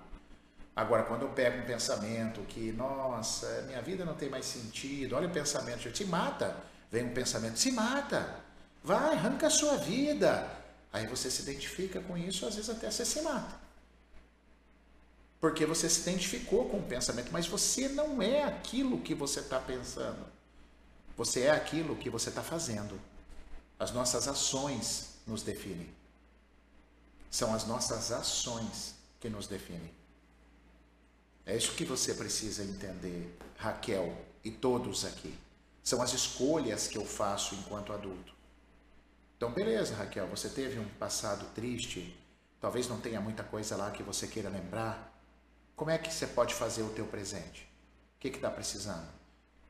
Agora, quando eu pego um pensamento que, nossa, minha vida não tem mais sentido, olha o pensamento, se mata. Vem um pensamento, se mata. Vai, arranca a sua vida. Aí você se identifica com isso, às vezes até você se mata porque você se identificou com o pensamento, mas você não é aquilo que você está pensando. Você é aquilo que você está fazendo. As nossas ações nos definem. São as nossas ações que nos definem. É isso que você precisa entender, Raquel e todos aqui. São as escolhas que eu faço enquanto adulto. Então, beleza, Raquel, você teve um passado triste, talvez não tenha muita coisa lá que você queira lembrar, como é que você pode fazer o teu presente? O que está precisando?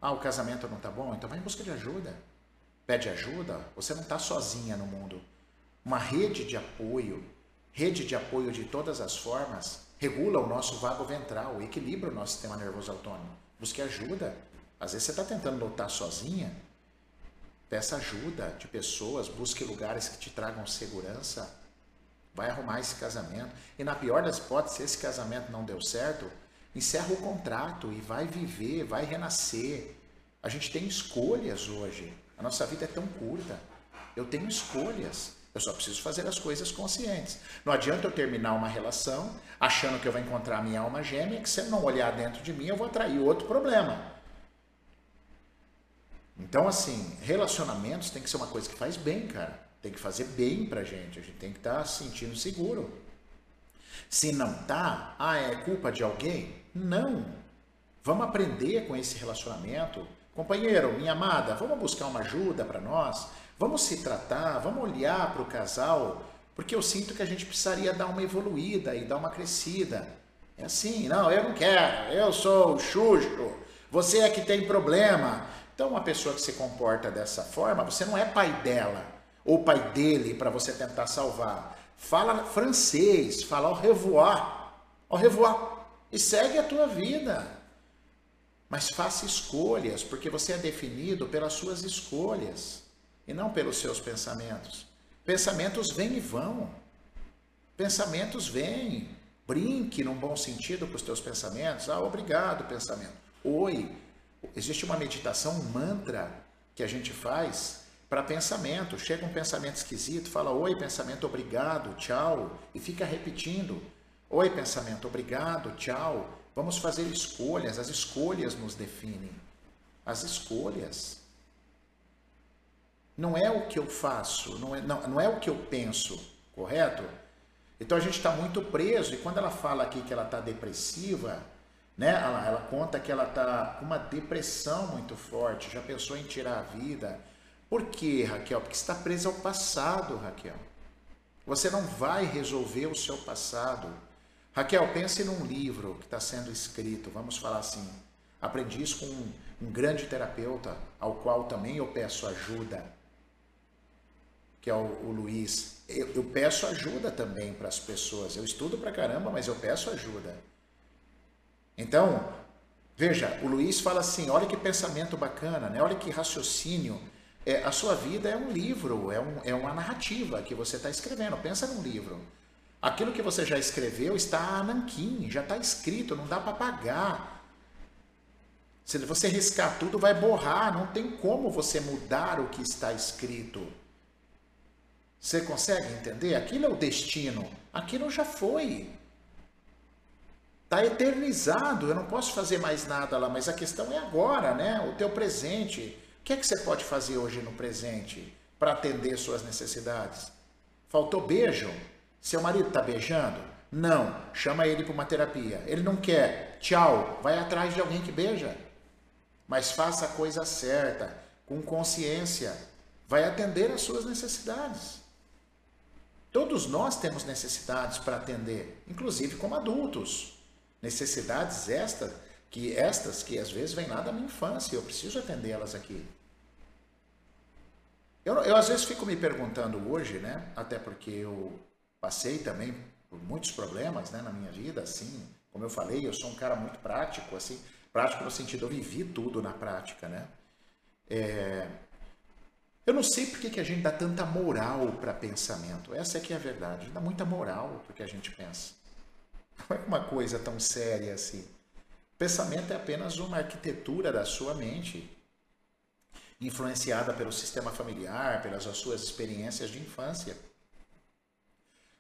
Ah, o casamento não está bom? Então vai em busca de ajuda. Pede ajuda. Você não está sozinha no mundo. Uma rede de apoio, rede de apoio de todas as formas, regula o nosso vago ventral, equilibra o nosso sistema nervoso autônomo. Busque ajuda. Às vezes você está tentando lutar sozinha. Peça ajuda de pessoas, busque lugares que te tragam segurança vai arrumar esse casamento. E na pior das hipóteses, se esse casamento não deu certo, encerra o contrato e vai viver, vai renascer. A gente tem escolhas hoje. Nossa vida é tão curta. Eu tenho escolhas. Eu só preciso fazer as coisas conscientes. Não adianta eu terminar uma relação achando que eu vou encontrar a minha alma gêmea, que se eu não olhar dentro de mim, eu vou atrair outro problema. Então, assim, relacionamentos tem que ser uma coisa que faz bem, cara tem que fazer bem pra gente, a gente tem que estar tá se sentindo seguro. Se não tá, ah, é culpa de alguém? Não. Vamos aprender com esse relacionamento. Companheiro, minha amada, vamos buscar uma ajuda para nós? Vamos se tratar, vamos olhar para o casal, porque eu sinto que a gente precisaria dar uma evoluída e dar uma crescida. É assim, não, eu não quero, eu sou o Xuxo, você é que tem problema. Então, uma pessoa que se comporta dessa forma, você não é pai dela, ou pai dele para você tentar salvar. Fala francês, fala au revoir, au revoir e segue a tua vida. Mas faça escolhas, porque você é definido pelas suas escolhas e não pelos seus pensamentos. Pensamentos vêm e vão. Pensamentos vêm. Brinque num bom sentido com os teus pensamentos. Ah, obrigado, pensamento. Oi. Existe uma meditação, um mantra que a gente faz para pensamento. Chega um pensamento esquisito, fala oi, pensamento, obrigado, tchau, e fica repetindo. Oi, pensamento, obrigado, tchau. Vamos fazer escolhas, as escolhas nos definem. As escolhas. Não é o que eu faço, não é, não, não é o que eu penso, correto? Então a gente está muito preso, e quando ela fala aqui que ela está depressiva, né? Ela, ela conta que ela está com uma depressão muito forte, já pensou em tirar a vida, por quê, Raquel? Porque está presa ao passado, Raquel. Você não vai resolver o seu passado. Raquel, pense num livro que está sendo escrito, vamos falar assim. Aprendi isso com um, um grande terapeuta, ao qual também eu peço ajuda, que é o, o Luiz. Eu, eu peço ajuda também para as pessoas. Eu estudo para caramba, mas eu peço ajuda. Então, veja, o Luiz fala assim: olha que pensamento bacana, né? olha que raciocínio. É, a sua vida é um livro, é, um, é uma narrativa que você está escrevendo. Pensa num livro. Aquilo que você já escreveu está nanquim, já está escrito, não dá para apagar. Se você riscar tudo, vai borrar, não tem como você mudar o que está escrito. Você consegue entender? Aquilo é o destino, aquilo já foi. Está eternizado, eu não posso fazer mais nada lá, mas a questão é agora, né? O teu presente. O que é que você pode fazer hoje no presente para atender suas necessidades? Faltou beijo? Seu marido está beijando? Não. Chama ele para uma terapia. Ele não quer. Tchau. Vai atrás de alguém que beija. Mas faça a coisa certa, com consciência. Vai atender às suas necessidades. Todos nós temos necessidades para atender, inclusive como adultos. Necessidades estas que estas que às vezes vêm lá da minha infância, eu preciso atendê-las aqui. Eu, eu às vezes fico me perguntando hoje, né? Até porque eu passei também por muitos problemas né, na minha vida, assim, como eu falei, eu sou um cara muito prático, assim, prático no sentido, eu vivi tudo na prática, né? É, eu não sei por que, que a gente dá tanta moral para pensamento, essa é que é a verdade, dá muita moral porque a gente pensa. Não é uma coisa tão séria assim. Pensamento é apenas uma arquitetura da sua mente, influenciada pelo sistema familiar, pelas suas experiências de infância.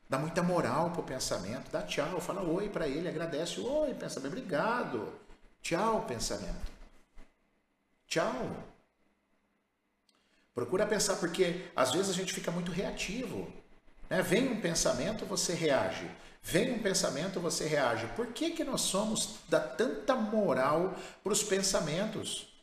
Dá muita moral pro pensamento. Dá tchau, fala oi para ele, agradece. Oi, pensamento, obrigado. Tchau, pensamento. Tchau. Procura pensar, porque às vezes a gente fica muito reativo. Né? Vem um pensamento, você reage. Vem um pensamento, você reage. Por que, que nós somos, dá tanta moral para os pensamentos?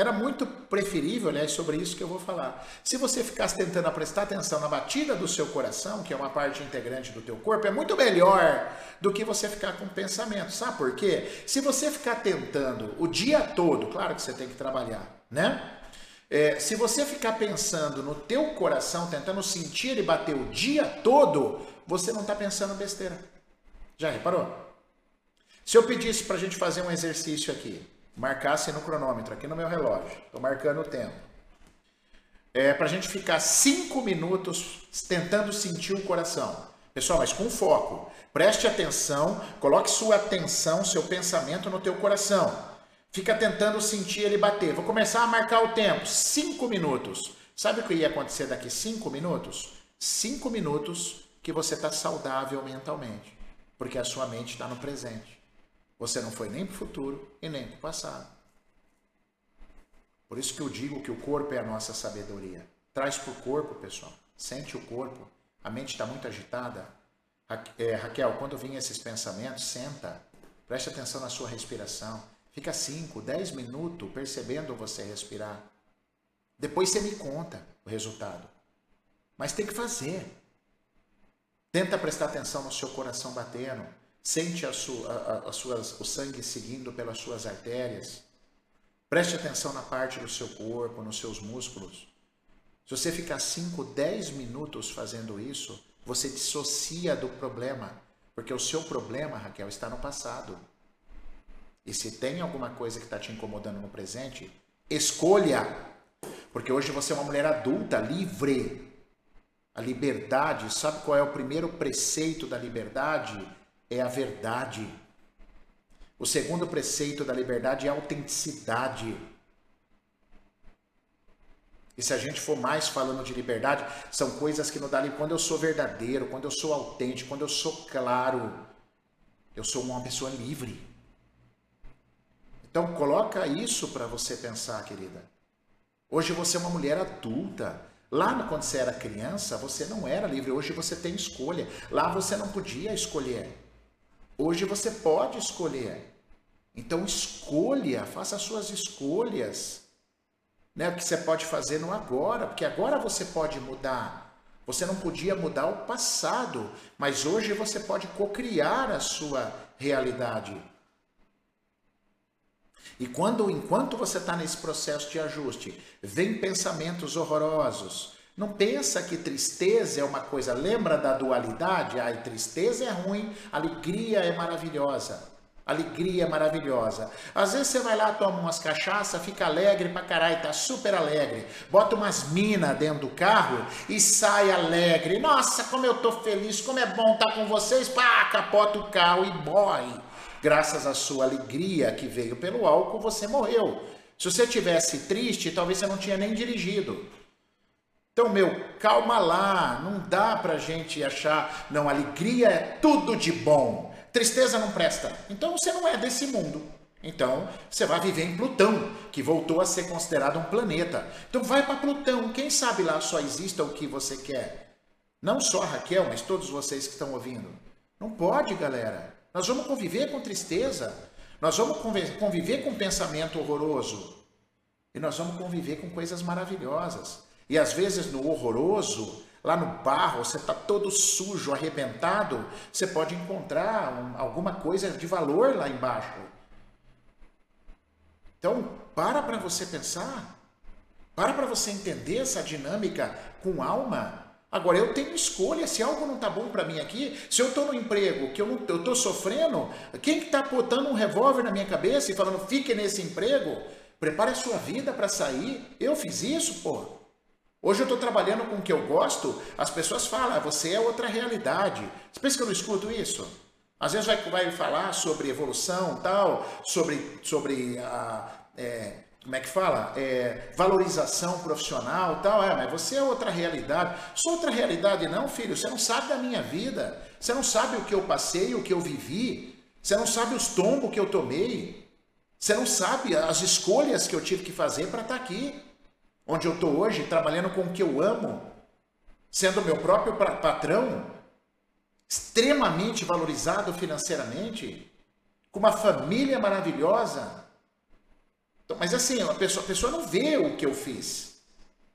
Era muito preferível, aliás, sobre isso que eu vou falar. Se você ficasse tentando prestar atenção na batida do seu coração, que é uma parte integrante do teu corpo, é muito melhor do que você ficar com pensamento. Sabe por quê? Se você ficar tentando o dia todo, claro que você tem que trabalhar, né? É, se você ficar pensando no teu coração, tentando sentir ele bater o dia todo, você não está pensando besteira. Já reparou? Se eu pedisse para a gente fazer um exercício aqui, marcasse no cronômetro, aqui no meu relógio. Estou marcando o tempo. É para a gente ficar cinco minutos tentando sentir o coração. Pessoal, mas com foco. Preste atenção, coloque sua atenção, seu pensamento no teu coração. Fica tentando sentir ele bater. Vou começar a marcar o tempo. Cinco minutos. Sabe o que ia acontecer daqui cinco minutos? Cinco minutos que você está saudável mentalmente. Porque a sua mente está no presente. Você não foi nem para o futuro e nem para o passado. Por isso que eu digo que o corpo é a nossa sabedoria. Traz para o corpo, pessoal. Sente o corpo. A mente está muito agitada. É, Raquel, quando vêm esses pensamentos, senta. Preste atenção na sua respiração. Fica 5, 10 minutos percebendo você respirar. Depois você me conta o resultado. Mas tem que fazer. Tenta prestar atenção no seu coração batendo. Sente a sua, a, a suas, o sangue seguindo pelas suas artérias. Preste atenção na parte do seu corpo, nos seus músculos. Se você ficar 5, 10 minutos fazendo isso, você dissocia do problema. Porque o seu problema, Raquel, está no passado. E se tem alguma coisa que está te incomodando no presente, escolha. Porque hoje você é uma mulher adulta, livre. A liberdade, sabe qual é o primeiro preceito da liberdade? É a verdade. O segundo preceito da liberdade é a autenticidade. E se a gente for mais falando de liberdade, são coisas que não dá quando eu sou verdadeiro, quando eu sou autêntico, quando eu sou claro, eu sou uma pessoa livre. Então coloca isso para você pensar, querida. Hoje você é uma mulher adulta. Lá quando você era criança, você não era livre. Hoje você tem escolha. Lá você não podia escolher. Hoje você pode escolher. Então escolha, faça as suas escolhas. Né? O que você pode fazer no agora, porque agora você pode mudar. Você não podia mudar o passado, mas hoje você pode cocriar a sua realidade. E quando, enquanto você está nesse processo de ajuste, vem pensamentos horrorosos. Não pensa que tristeza é uma coisa. Lembra da dualidade? Ai, tristeza é ruim, alegria é maravilhosa. Alegria maravilhosa. Às vezes você vai lá, toma umas cachaça, fica alegre pra caralho, tá super alegre. Bota umas minas dentro do carro e sai alegre. Nossa, como eu tô feliz, como é bom estar tá com vocês. Pá, capota o carro e morre. Graças à sua alegria que veio pelo álcool, você morreu. Se você tivesse triste, talvez você não tinha nem dirigido. Então, meu, calma lá, não dá pra gente achar, não, alegria é tudo de bom. Tristeza não presta. Então você não é desse mundo. Então você vai viver em Plutão, que voltou a ser considerado um planeta. Então vai para Plutão. Quem sabe lá só exista o que você quer. Não só a Raquel, mas todos vocês que estão ouvindo. Não pode, galera. Nós vamos conviver com tristeza. Nós vamos conviver com pensamento horroroso. E nós vamos conviver com coisas maravilhosas. E às vezes no horroroso Lá no barro, você está todo sujo, arrebentado, você pode encontrar um, alguma coisa de valor lá embaixo. Então, para para você pensar. Para para você entender essa dinâmica com alma. Agora, eu tenho escolha. Se algo não está bom para mim aqui, se eu estou no emprego que eu estou sofrendo, quem está que tá botando um revólver na minha cabeça e falando, fique nesse emprego, prepare a sua vida para sair. Eu fiz isso, pô. Hoje eu estou trabalhando com o que eu gosto, as pessoas falam, ah, você é outra realidade. Você pensa que eu não escuto isso? Às vezes vai, vai falar sobre evolução tal, sobre, sobre a, é, como é que fala? É, valorização profissional tal. É, mas você é outra realidade. Sou outra realidade não, filho. Você não sabe da minha vida. Você não sabe o que eu passei, o que eu vivi. Você não sabe os tombos que eu tomei. Você não sabe as escolhas que eu tive que fazer para estar tá aqui onde eu estou hoje, trabalhando com o que eu amo, sendo meu próprio patrão, extremamente valorizado financeiramente, com uma família maravilhosa. Então, mas assim, a pessoa, a pessoa não vê o que eu fiz,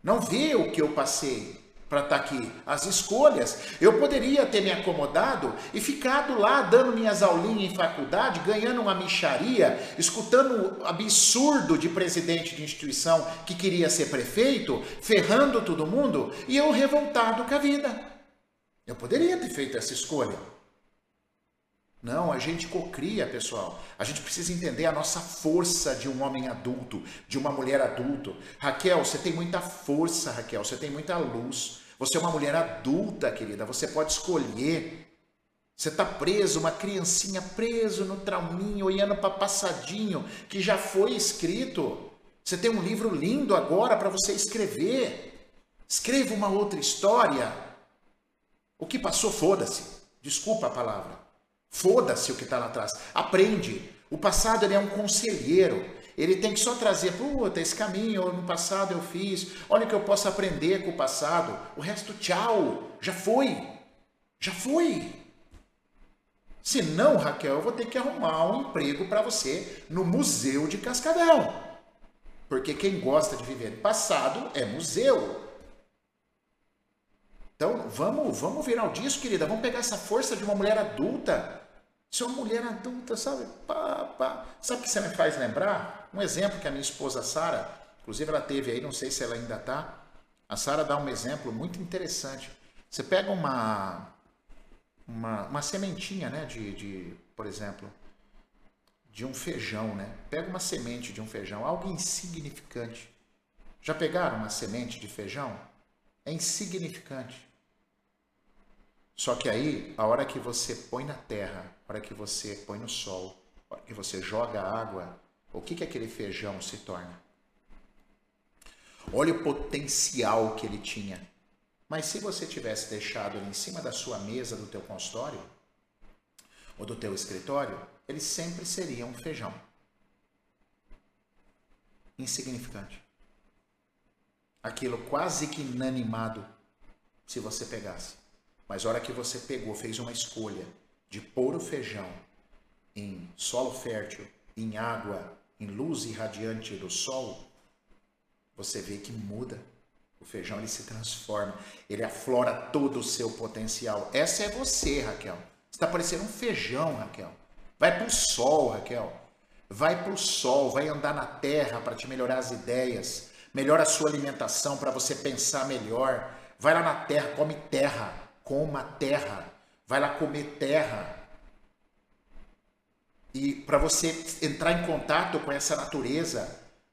não vê o que eu passei para estar tá aqui. As escolhas. Eu poderia ter me acomodado e ficado lá dando minhas aulinhas em faculdade, ganhando uma micharia, escutando o absurdo de presidente de instituição que queria ser prefeito, ferrando todo mundo, e eu revoltado com a vida. Eu poderia ter feito essa escolha. Não, a gente cocria, pessoal. A gente precisa entender a nossa força de um homem adulto, de uma mulher adulto. Raquel, você tem muita força, Raquel, você tem muita luz. Você é uma mulher adulta, querida, você pode escolher. Você está preso, uma criancinha preso no trauminho, olhando para passadinho que já foi escrito. Você tem um livro lindo agora para você escrever. Escreva uma outra história. O que passou, foda-se. Desculpa a palavra. Foda-se o que está lá atrás. Aprende. O passado ele é um conselheiro. Ele tem que só trazer, puta, esse caminho no passado eu fiz. Olha o que eu posso aprender com o passado. O resto, tchau. Já foi. Já foi. Se não, Raquel, eu vou ter que arrumar um emprego para você no Museu de Cascavel. Porque quem gosta de viver no passado é museu. Então, vamos, vamos virar o disco, querida. Vamos pegar essa força de uma mulher adulta uma mulher adulta, sabe? Pá, pá. Sabe o que você me faz lembrar? Um exemplo que a minha esposa Sara, inclusive ela teve aí, não sei se ela ainda tá. A Sara dá um exemplo muito interessante. Você pega uma uma, uma sementinha, né, de, de, por exemplo, de um feijão, né? Pega uma semente de um feijão, algo insignificante. Já pegaram uma semente de feijão? É insignificante. Só que aí, a hora que você põe na terra, a hora que você põe no sol, a hora que você joga água, o que, que aquele feijão se torna? Olha o potencial que ele tinha. Mas se você tivesse deixado ele em cima da sua mesa do teu consultório ou do teu escritório, ele sempre seria um feijão. Insignificante. Aquilo quase que inanimado, se você pegasse. Mas a hora que você pegou, fez uma escolha de pôr o feijão em solo fértil, em água, em luz irradiante do sol, você vê que muda. O feijão ele se transforma, ele aflora todo o seu potencial. Essa é você, Raquel. Você está parecendo um feijão, Raquel. Vai para o sol, Raquel. Vai para o sol, vai andar na terra para te melhorar as ideias. Melhora a sua alimentação para você pensar melhor. Vai lá na terra, come terra. Coma terra. Vai lá comer terra. E para você entrar em contato com essa natureza,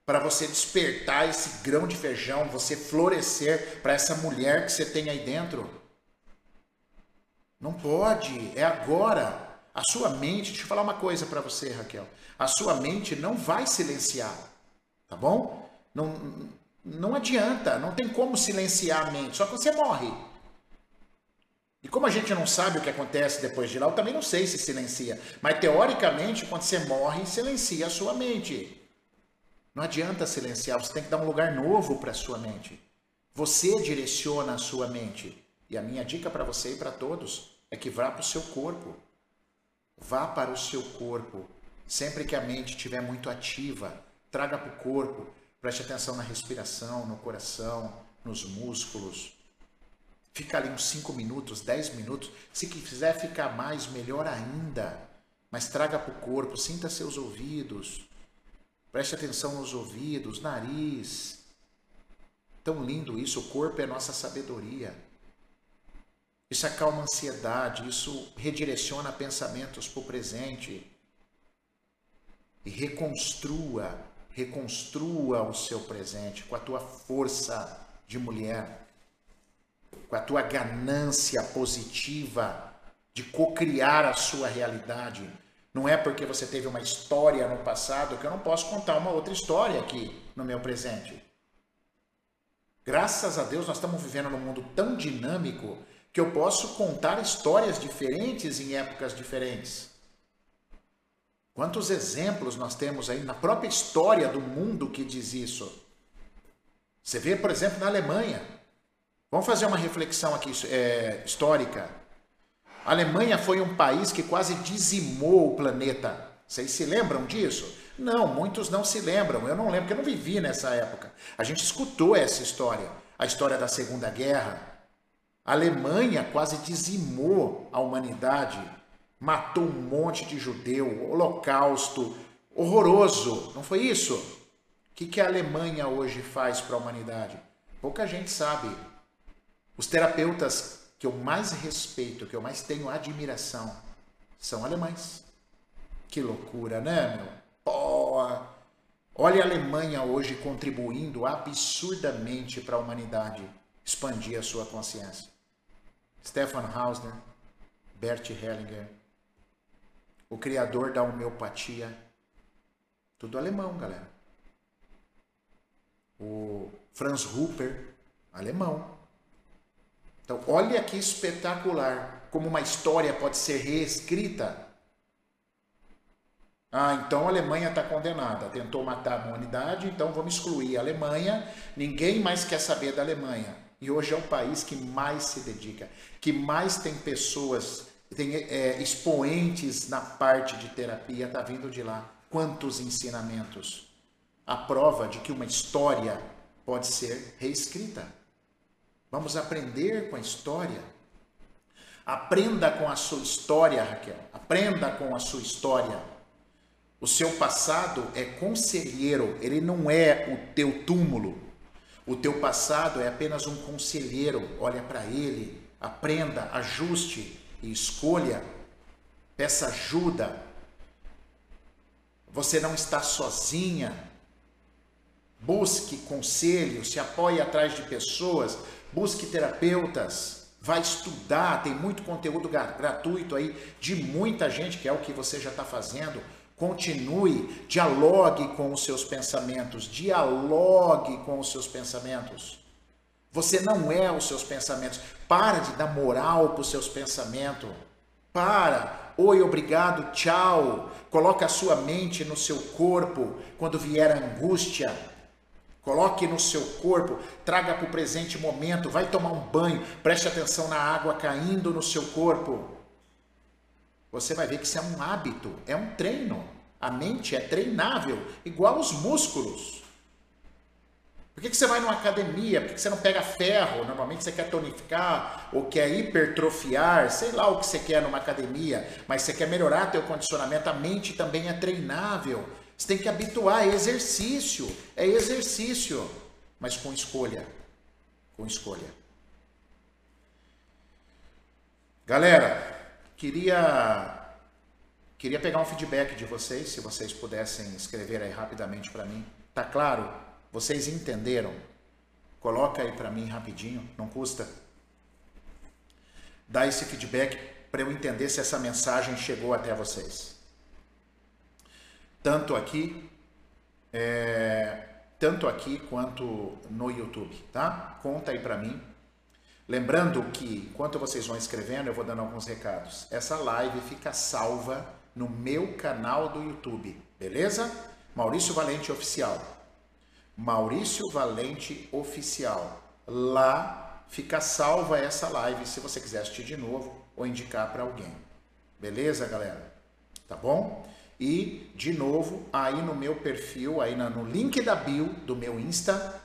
para você despertar esse grão de feijão, você florescer para essa mulher que você tem aí dentro. Não pode, é agora. A sua mente, deixa eu falar uma coisa para você, Raquel. A sua mente não vai silenciar, tá bom? Não, não adianta, não tem como silenciar a mente, só que você morre. E como a gente não sabe o que acontece depois de lá, eu também não sei se silencia. Mas teoricamente, quando você morre, silencia a sua mente. Não adianta silenciar, você tem que dar um lugar novo para a sua mente. Você direciona a sua mente. E a minha dica para você e para todos é que vá para o seu corpo. Vá para o seu corpo. Sempre que a mente estiver muito ativa, traga para o corpo. Preste atenção na respiração, no coração, nos músculos. Fica ali uns 5 minutos, 10 minutos. Se quiser ficar mais, melhor ainda. Mas traga para o corpo, sinta seus ouvidos. Preste atenção nos ouvidos, nariz. Tão lindo isso, o corpo é nossa sabedoria. Isso acalma a ansiedade, isso redireciona pensamentos para o presente. E reconstrua, reconstrua o seu presente com a tua força de mulher com a tua ganância positiva de cocriar a sua realidade. Não é porque você teve uma história no passado que eu não posso contar uma outra história aqui no meu presente. Graças a Deus nós estamos vivendo num mundo tão dinâmico que eu posso contar histórias diferentes em épocas diferentes. Quantos exemplos nós temos aí na própria história do mundo que diz isso? Você vê, por exemplo, na Alemanha, Vamos fazer uma reflexão aqui é, histórica. A Alemanha foi um país que quase dizimou o planeta. Vocês se lembram disso? Não, muitos não se lembram. Eu não lembro, porque eu não vivi nessa época. A gente escutou essa história, a história da Segunda Guerra. A Alemanha quase dizimou a humanidade, matou um monte de judeu, holocausto, horroroso. Não foi isso? O que, que a Alemanha hoje faz para a humanidade? Pouca gente sabe. Os terapeutas que eu mais respeito, que eu mais tenho admiração, são alemães. Que loucura, né, meu? Pô, olha a Alemanha hoje contribuindo absurdamente para a humanidade expandir a sua consciência. Stefan Hausner, Bert Hellinger, o criador da homeopatia, tudo alemão, galera. O Franz Rupert, alemão. Então, olha que espetacular como uma história pode ser reescrita. Ah, então a Alemanha está condenada, tentou matar a humanidade, então vamos excluir a Alemanha, ninguém mais quer saber da Alemanha. E hoje é o país que mais se dedica, que mais tem pessoas, tem é, expoentes na parte de terapia, está vindo de lá. Quantos ensinamentos? A prova de que uma história pode ser reescrita. Vamos aprender com a história. Aprenda com a sua história, Raquel. Aprenda com a sua história. O seu passado é conselheiro, ele não é o teu túmulo. O teu passado é apenas um conselheiro. Olha para ele, aprenda, ajuste e escolha. Peça ajuda. Você não está sozinha. Busque conselho, se apoie atrás de pessoas busque terapeutas, vai estudar, tem muito conteúdo gratuito aí de muita gente, que é o que você já está fazendo. Continue, dialogue com os seus pensamentos, dialogue com os seus pensamentos. Você não é os seus pensamentos. Para de dar moral para os seus pensamentos. Para. Oi, obrigado, tchau. Coloque a sua mente no seu corpo quando vier angústia Coloque no seu corpo, traga para o presente momento, vai tomar um banho, preste atenção na água caindo no seu corpo. Você vai ver que isso é um hábito, é um treino. A mente é treinável, igual os músculos. Por que, que você vai numa academia? Por que, que você não pega ferro? Normalmente você quer tonificar ou quer hipertrofiar, sei lá o que você quer numa academia, mas você quer melhorar teu condicionamento, a mente também é treinável. Você tem que habituar, é exercício, é exercício, mas com escolha, com escolha. Galera, queria queria pegar um feedback de vocês, se vocês pudessem escrever aí rapidamente para mim. Tá claro? Vocês entenderam? Coloca aí para mim rapidinho, não custa. Dá esse feedback para eu entender se essa mensagem chegou até vocês. Tanto aqui, é, tanto aqui quanto no YouTube, tá? Conta aí para mim. Lembrando que, enquanto vocês vão escrevendo, eu vou dando alguns recados. Essa live fica salva no meu canal do YouTube, beleza? Maurício Valente Oficial. Maurício Valente Oficial. Lá fica salva essa live se você quiser assistir de novo ou indicar para alguém. Beleza, galera? Tá bom? E, de novo, aí no meu perfil, aí no link da bio do meu Insta,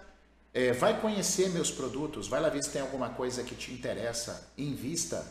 é, vai conhecer meus produtos, vai lá ver se tem alguma coisa que te interessa, invista,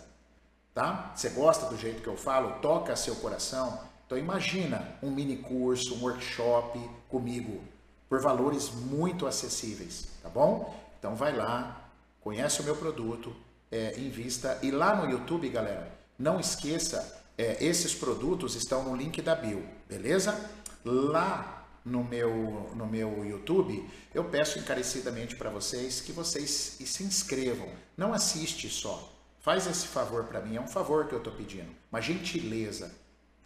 tá? Você gosta do jeito que eu falo? Toca seu coração? Então imagina um mini curso, um workshop comigo por valores muito acessíveis, tá bom? Então vai lá, conhece o meu produto, é, invista. E lá no YouTube, galera, não esqueça, é, esses produtos estão no link da bio, beleza? Lá no meu, no meu YouTube, eu peço encarecidamente para vocês que vocês se inscrevam. Não assiste só. Faz esse favor para mim, é um favor que eu estou pedindo, uma gentileza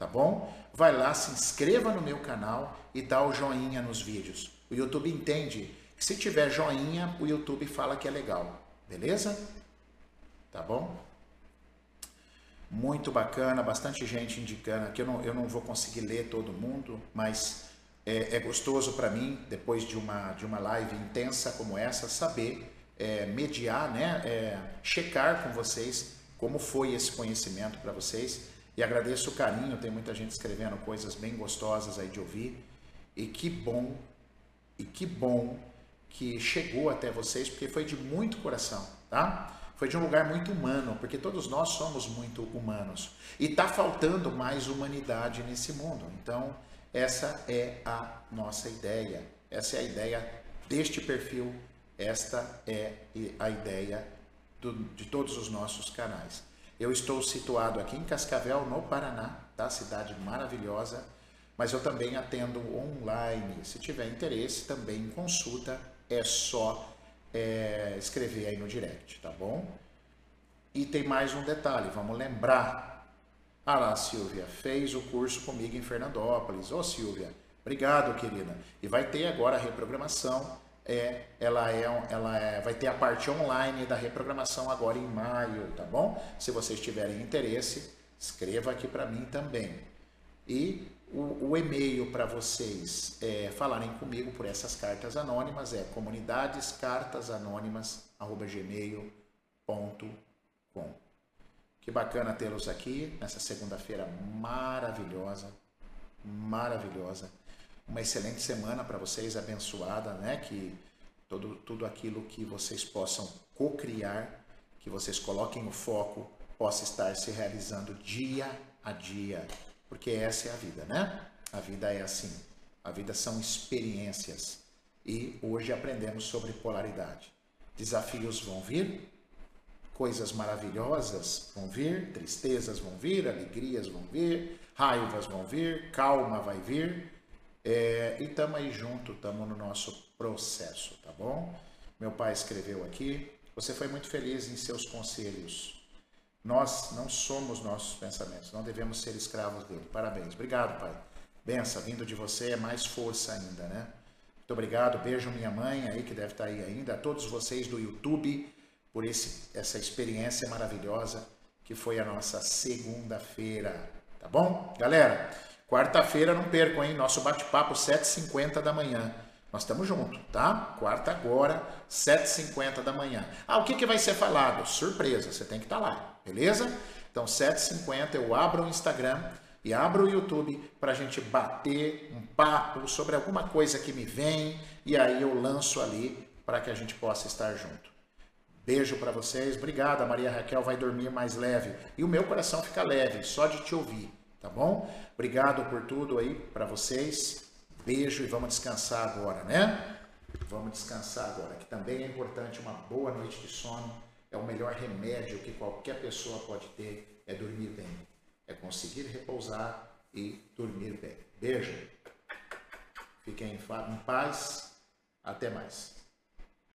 tá bom? Vai lá, se inscreva no meu canal e dá o joinha nos vídeos. O YouTube entende que se tiver joinha, o YouTube fala que é legal, beleza? Tá bom? Muito bacana, bastante gente indicando aqui. Eu não, eu não vou conseguir ler todo mundo, mas é, é gostoso para mim, depois de uma, de uma live intensa como essa, saber é, mediar, né? É, checar com vocês como foi esse conhecimento para vocês e agradeço o carinho, tem muita gente escrevendo coisas bem gostosas aí de ouvir. E que bom, e que bom que chegou até vocês, porque foi de muito coração, tá? Foi de um lugar muito humano, porque todos nós somos muito humanos. E tá faltando mais humanidade nesse mundo. Então, essa é a nossa ideia. Essa é a ideia deste perfil. Esta é a ideia do, de todos os nossos canais. Eu estou situado aqui em Cascavel, no Paraná, tá? Cidade maravilhosa, mas eu também atendo online. Se tiver interesse, também consulta, é só é, escrever aí no direct, tá bom? E tem mais um detalhe, vamos lembrar. Ah lá, Silvia, fez o curso comigo em Fernandópolis. Ô, oh, Silvia, obrigado, querida. E vai ter agora a reprogramação é, ela, é, ela é, vai ter a parte online da reprogramação agora em maio, tá bom? Se vocês tiverem interesse, escreva aqui para mim também. E o, o e-mail para vocês é, falarem comigo por essas cartas anônimas é comunidadescartasanônimas.gmail.com Que bacana tê-los aqui nessa segunda-feira maravilhosa, maravilhosa. Uma excelente semana para vocês, abençoada, né? Que todo, tudo aquilo que vocês possam co-criar, que vocês coloquem o foco, possa estar se realizando dia a dia, porque essa é a vida, né? A vida é assim. A vida são experiências. E hoje aprendemos sobre polaridade. Desafios vão vir, coisas maravilhosas vão vir, tristezas vão vir, alegrias vão vir, raivas vão vir, calma vai vir, é, e estamos aí junto, estamos no nosso processo, tá bom? Meu pai escreveu aqui. Você foi muito feliz em seus conselhos. Nós não somos nossos pensamentos, não devemos ser escravos dele. Parabéns. Obrigado, pai. Benção, vindo de você é mais força ainda, né? Muito obrigado. Beijo minha mãe aí, que deve estar tá aí ainda. A todos vocês do YouTube, por esse, essa experiência maravilhosa que foi a nossa segunda-feira. Tá bom? Galera, Quarta-feira não percam, hein? Nosso bate-papo 7h50 da manhã. Nós estamos juntos, tá? Quarta agora, 7h50 da manhã. Ah, o que, que vai ser falado? Surpresa, você tem que estar tá lá, beleza? Então, 7h50 eu abro o Instagram, e abra o YouTube para a gente bater um papo sobre alguma coisa que me vem e aí eu lanço ali para que a gente possa estar junto. Beijo para vocês, obrigada. Maria Raquel vai dormir mais leve e o meu coração fica leve só de te ouvir, tá bom? Obrigado por tudo aí para vocês. Beijo e vamos descansar agora, né? Vamos descansar agora, que também é importante uma boa noite de sono. É o melhor remédio que qualquer pessoa pode ter, é dormir bem é conseguir repousar e dormir bem. Beijo. Fiquem em paz. Até mais.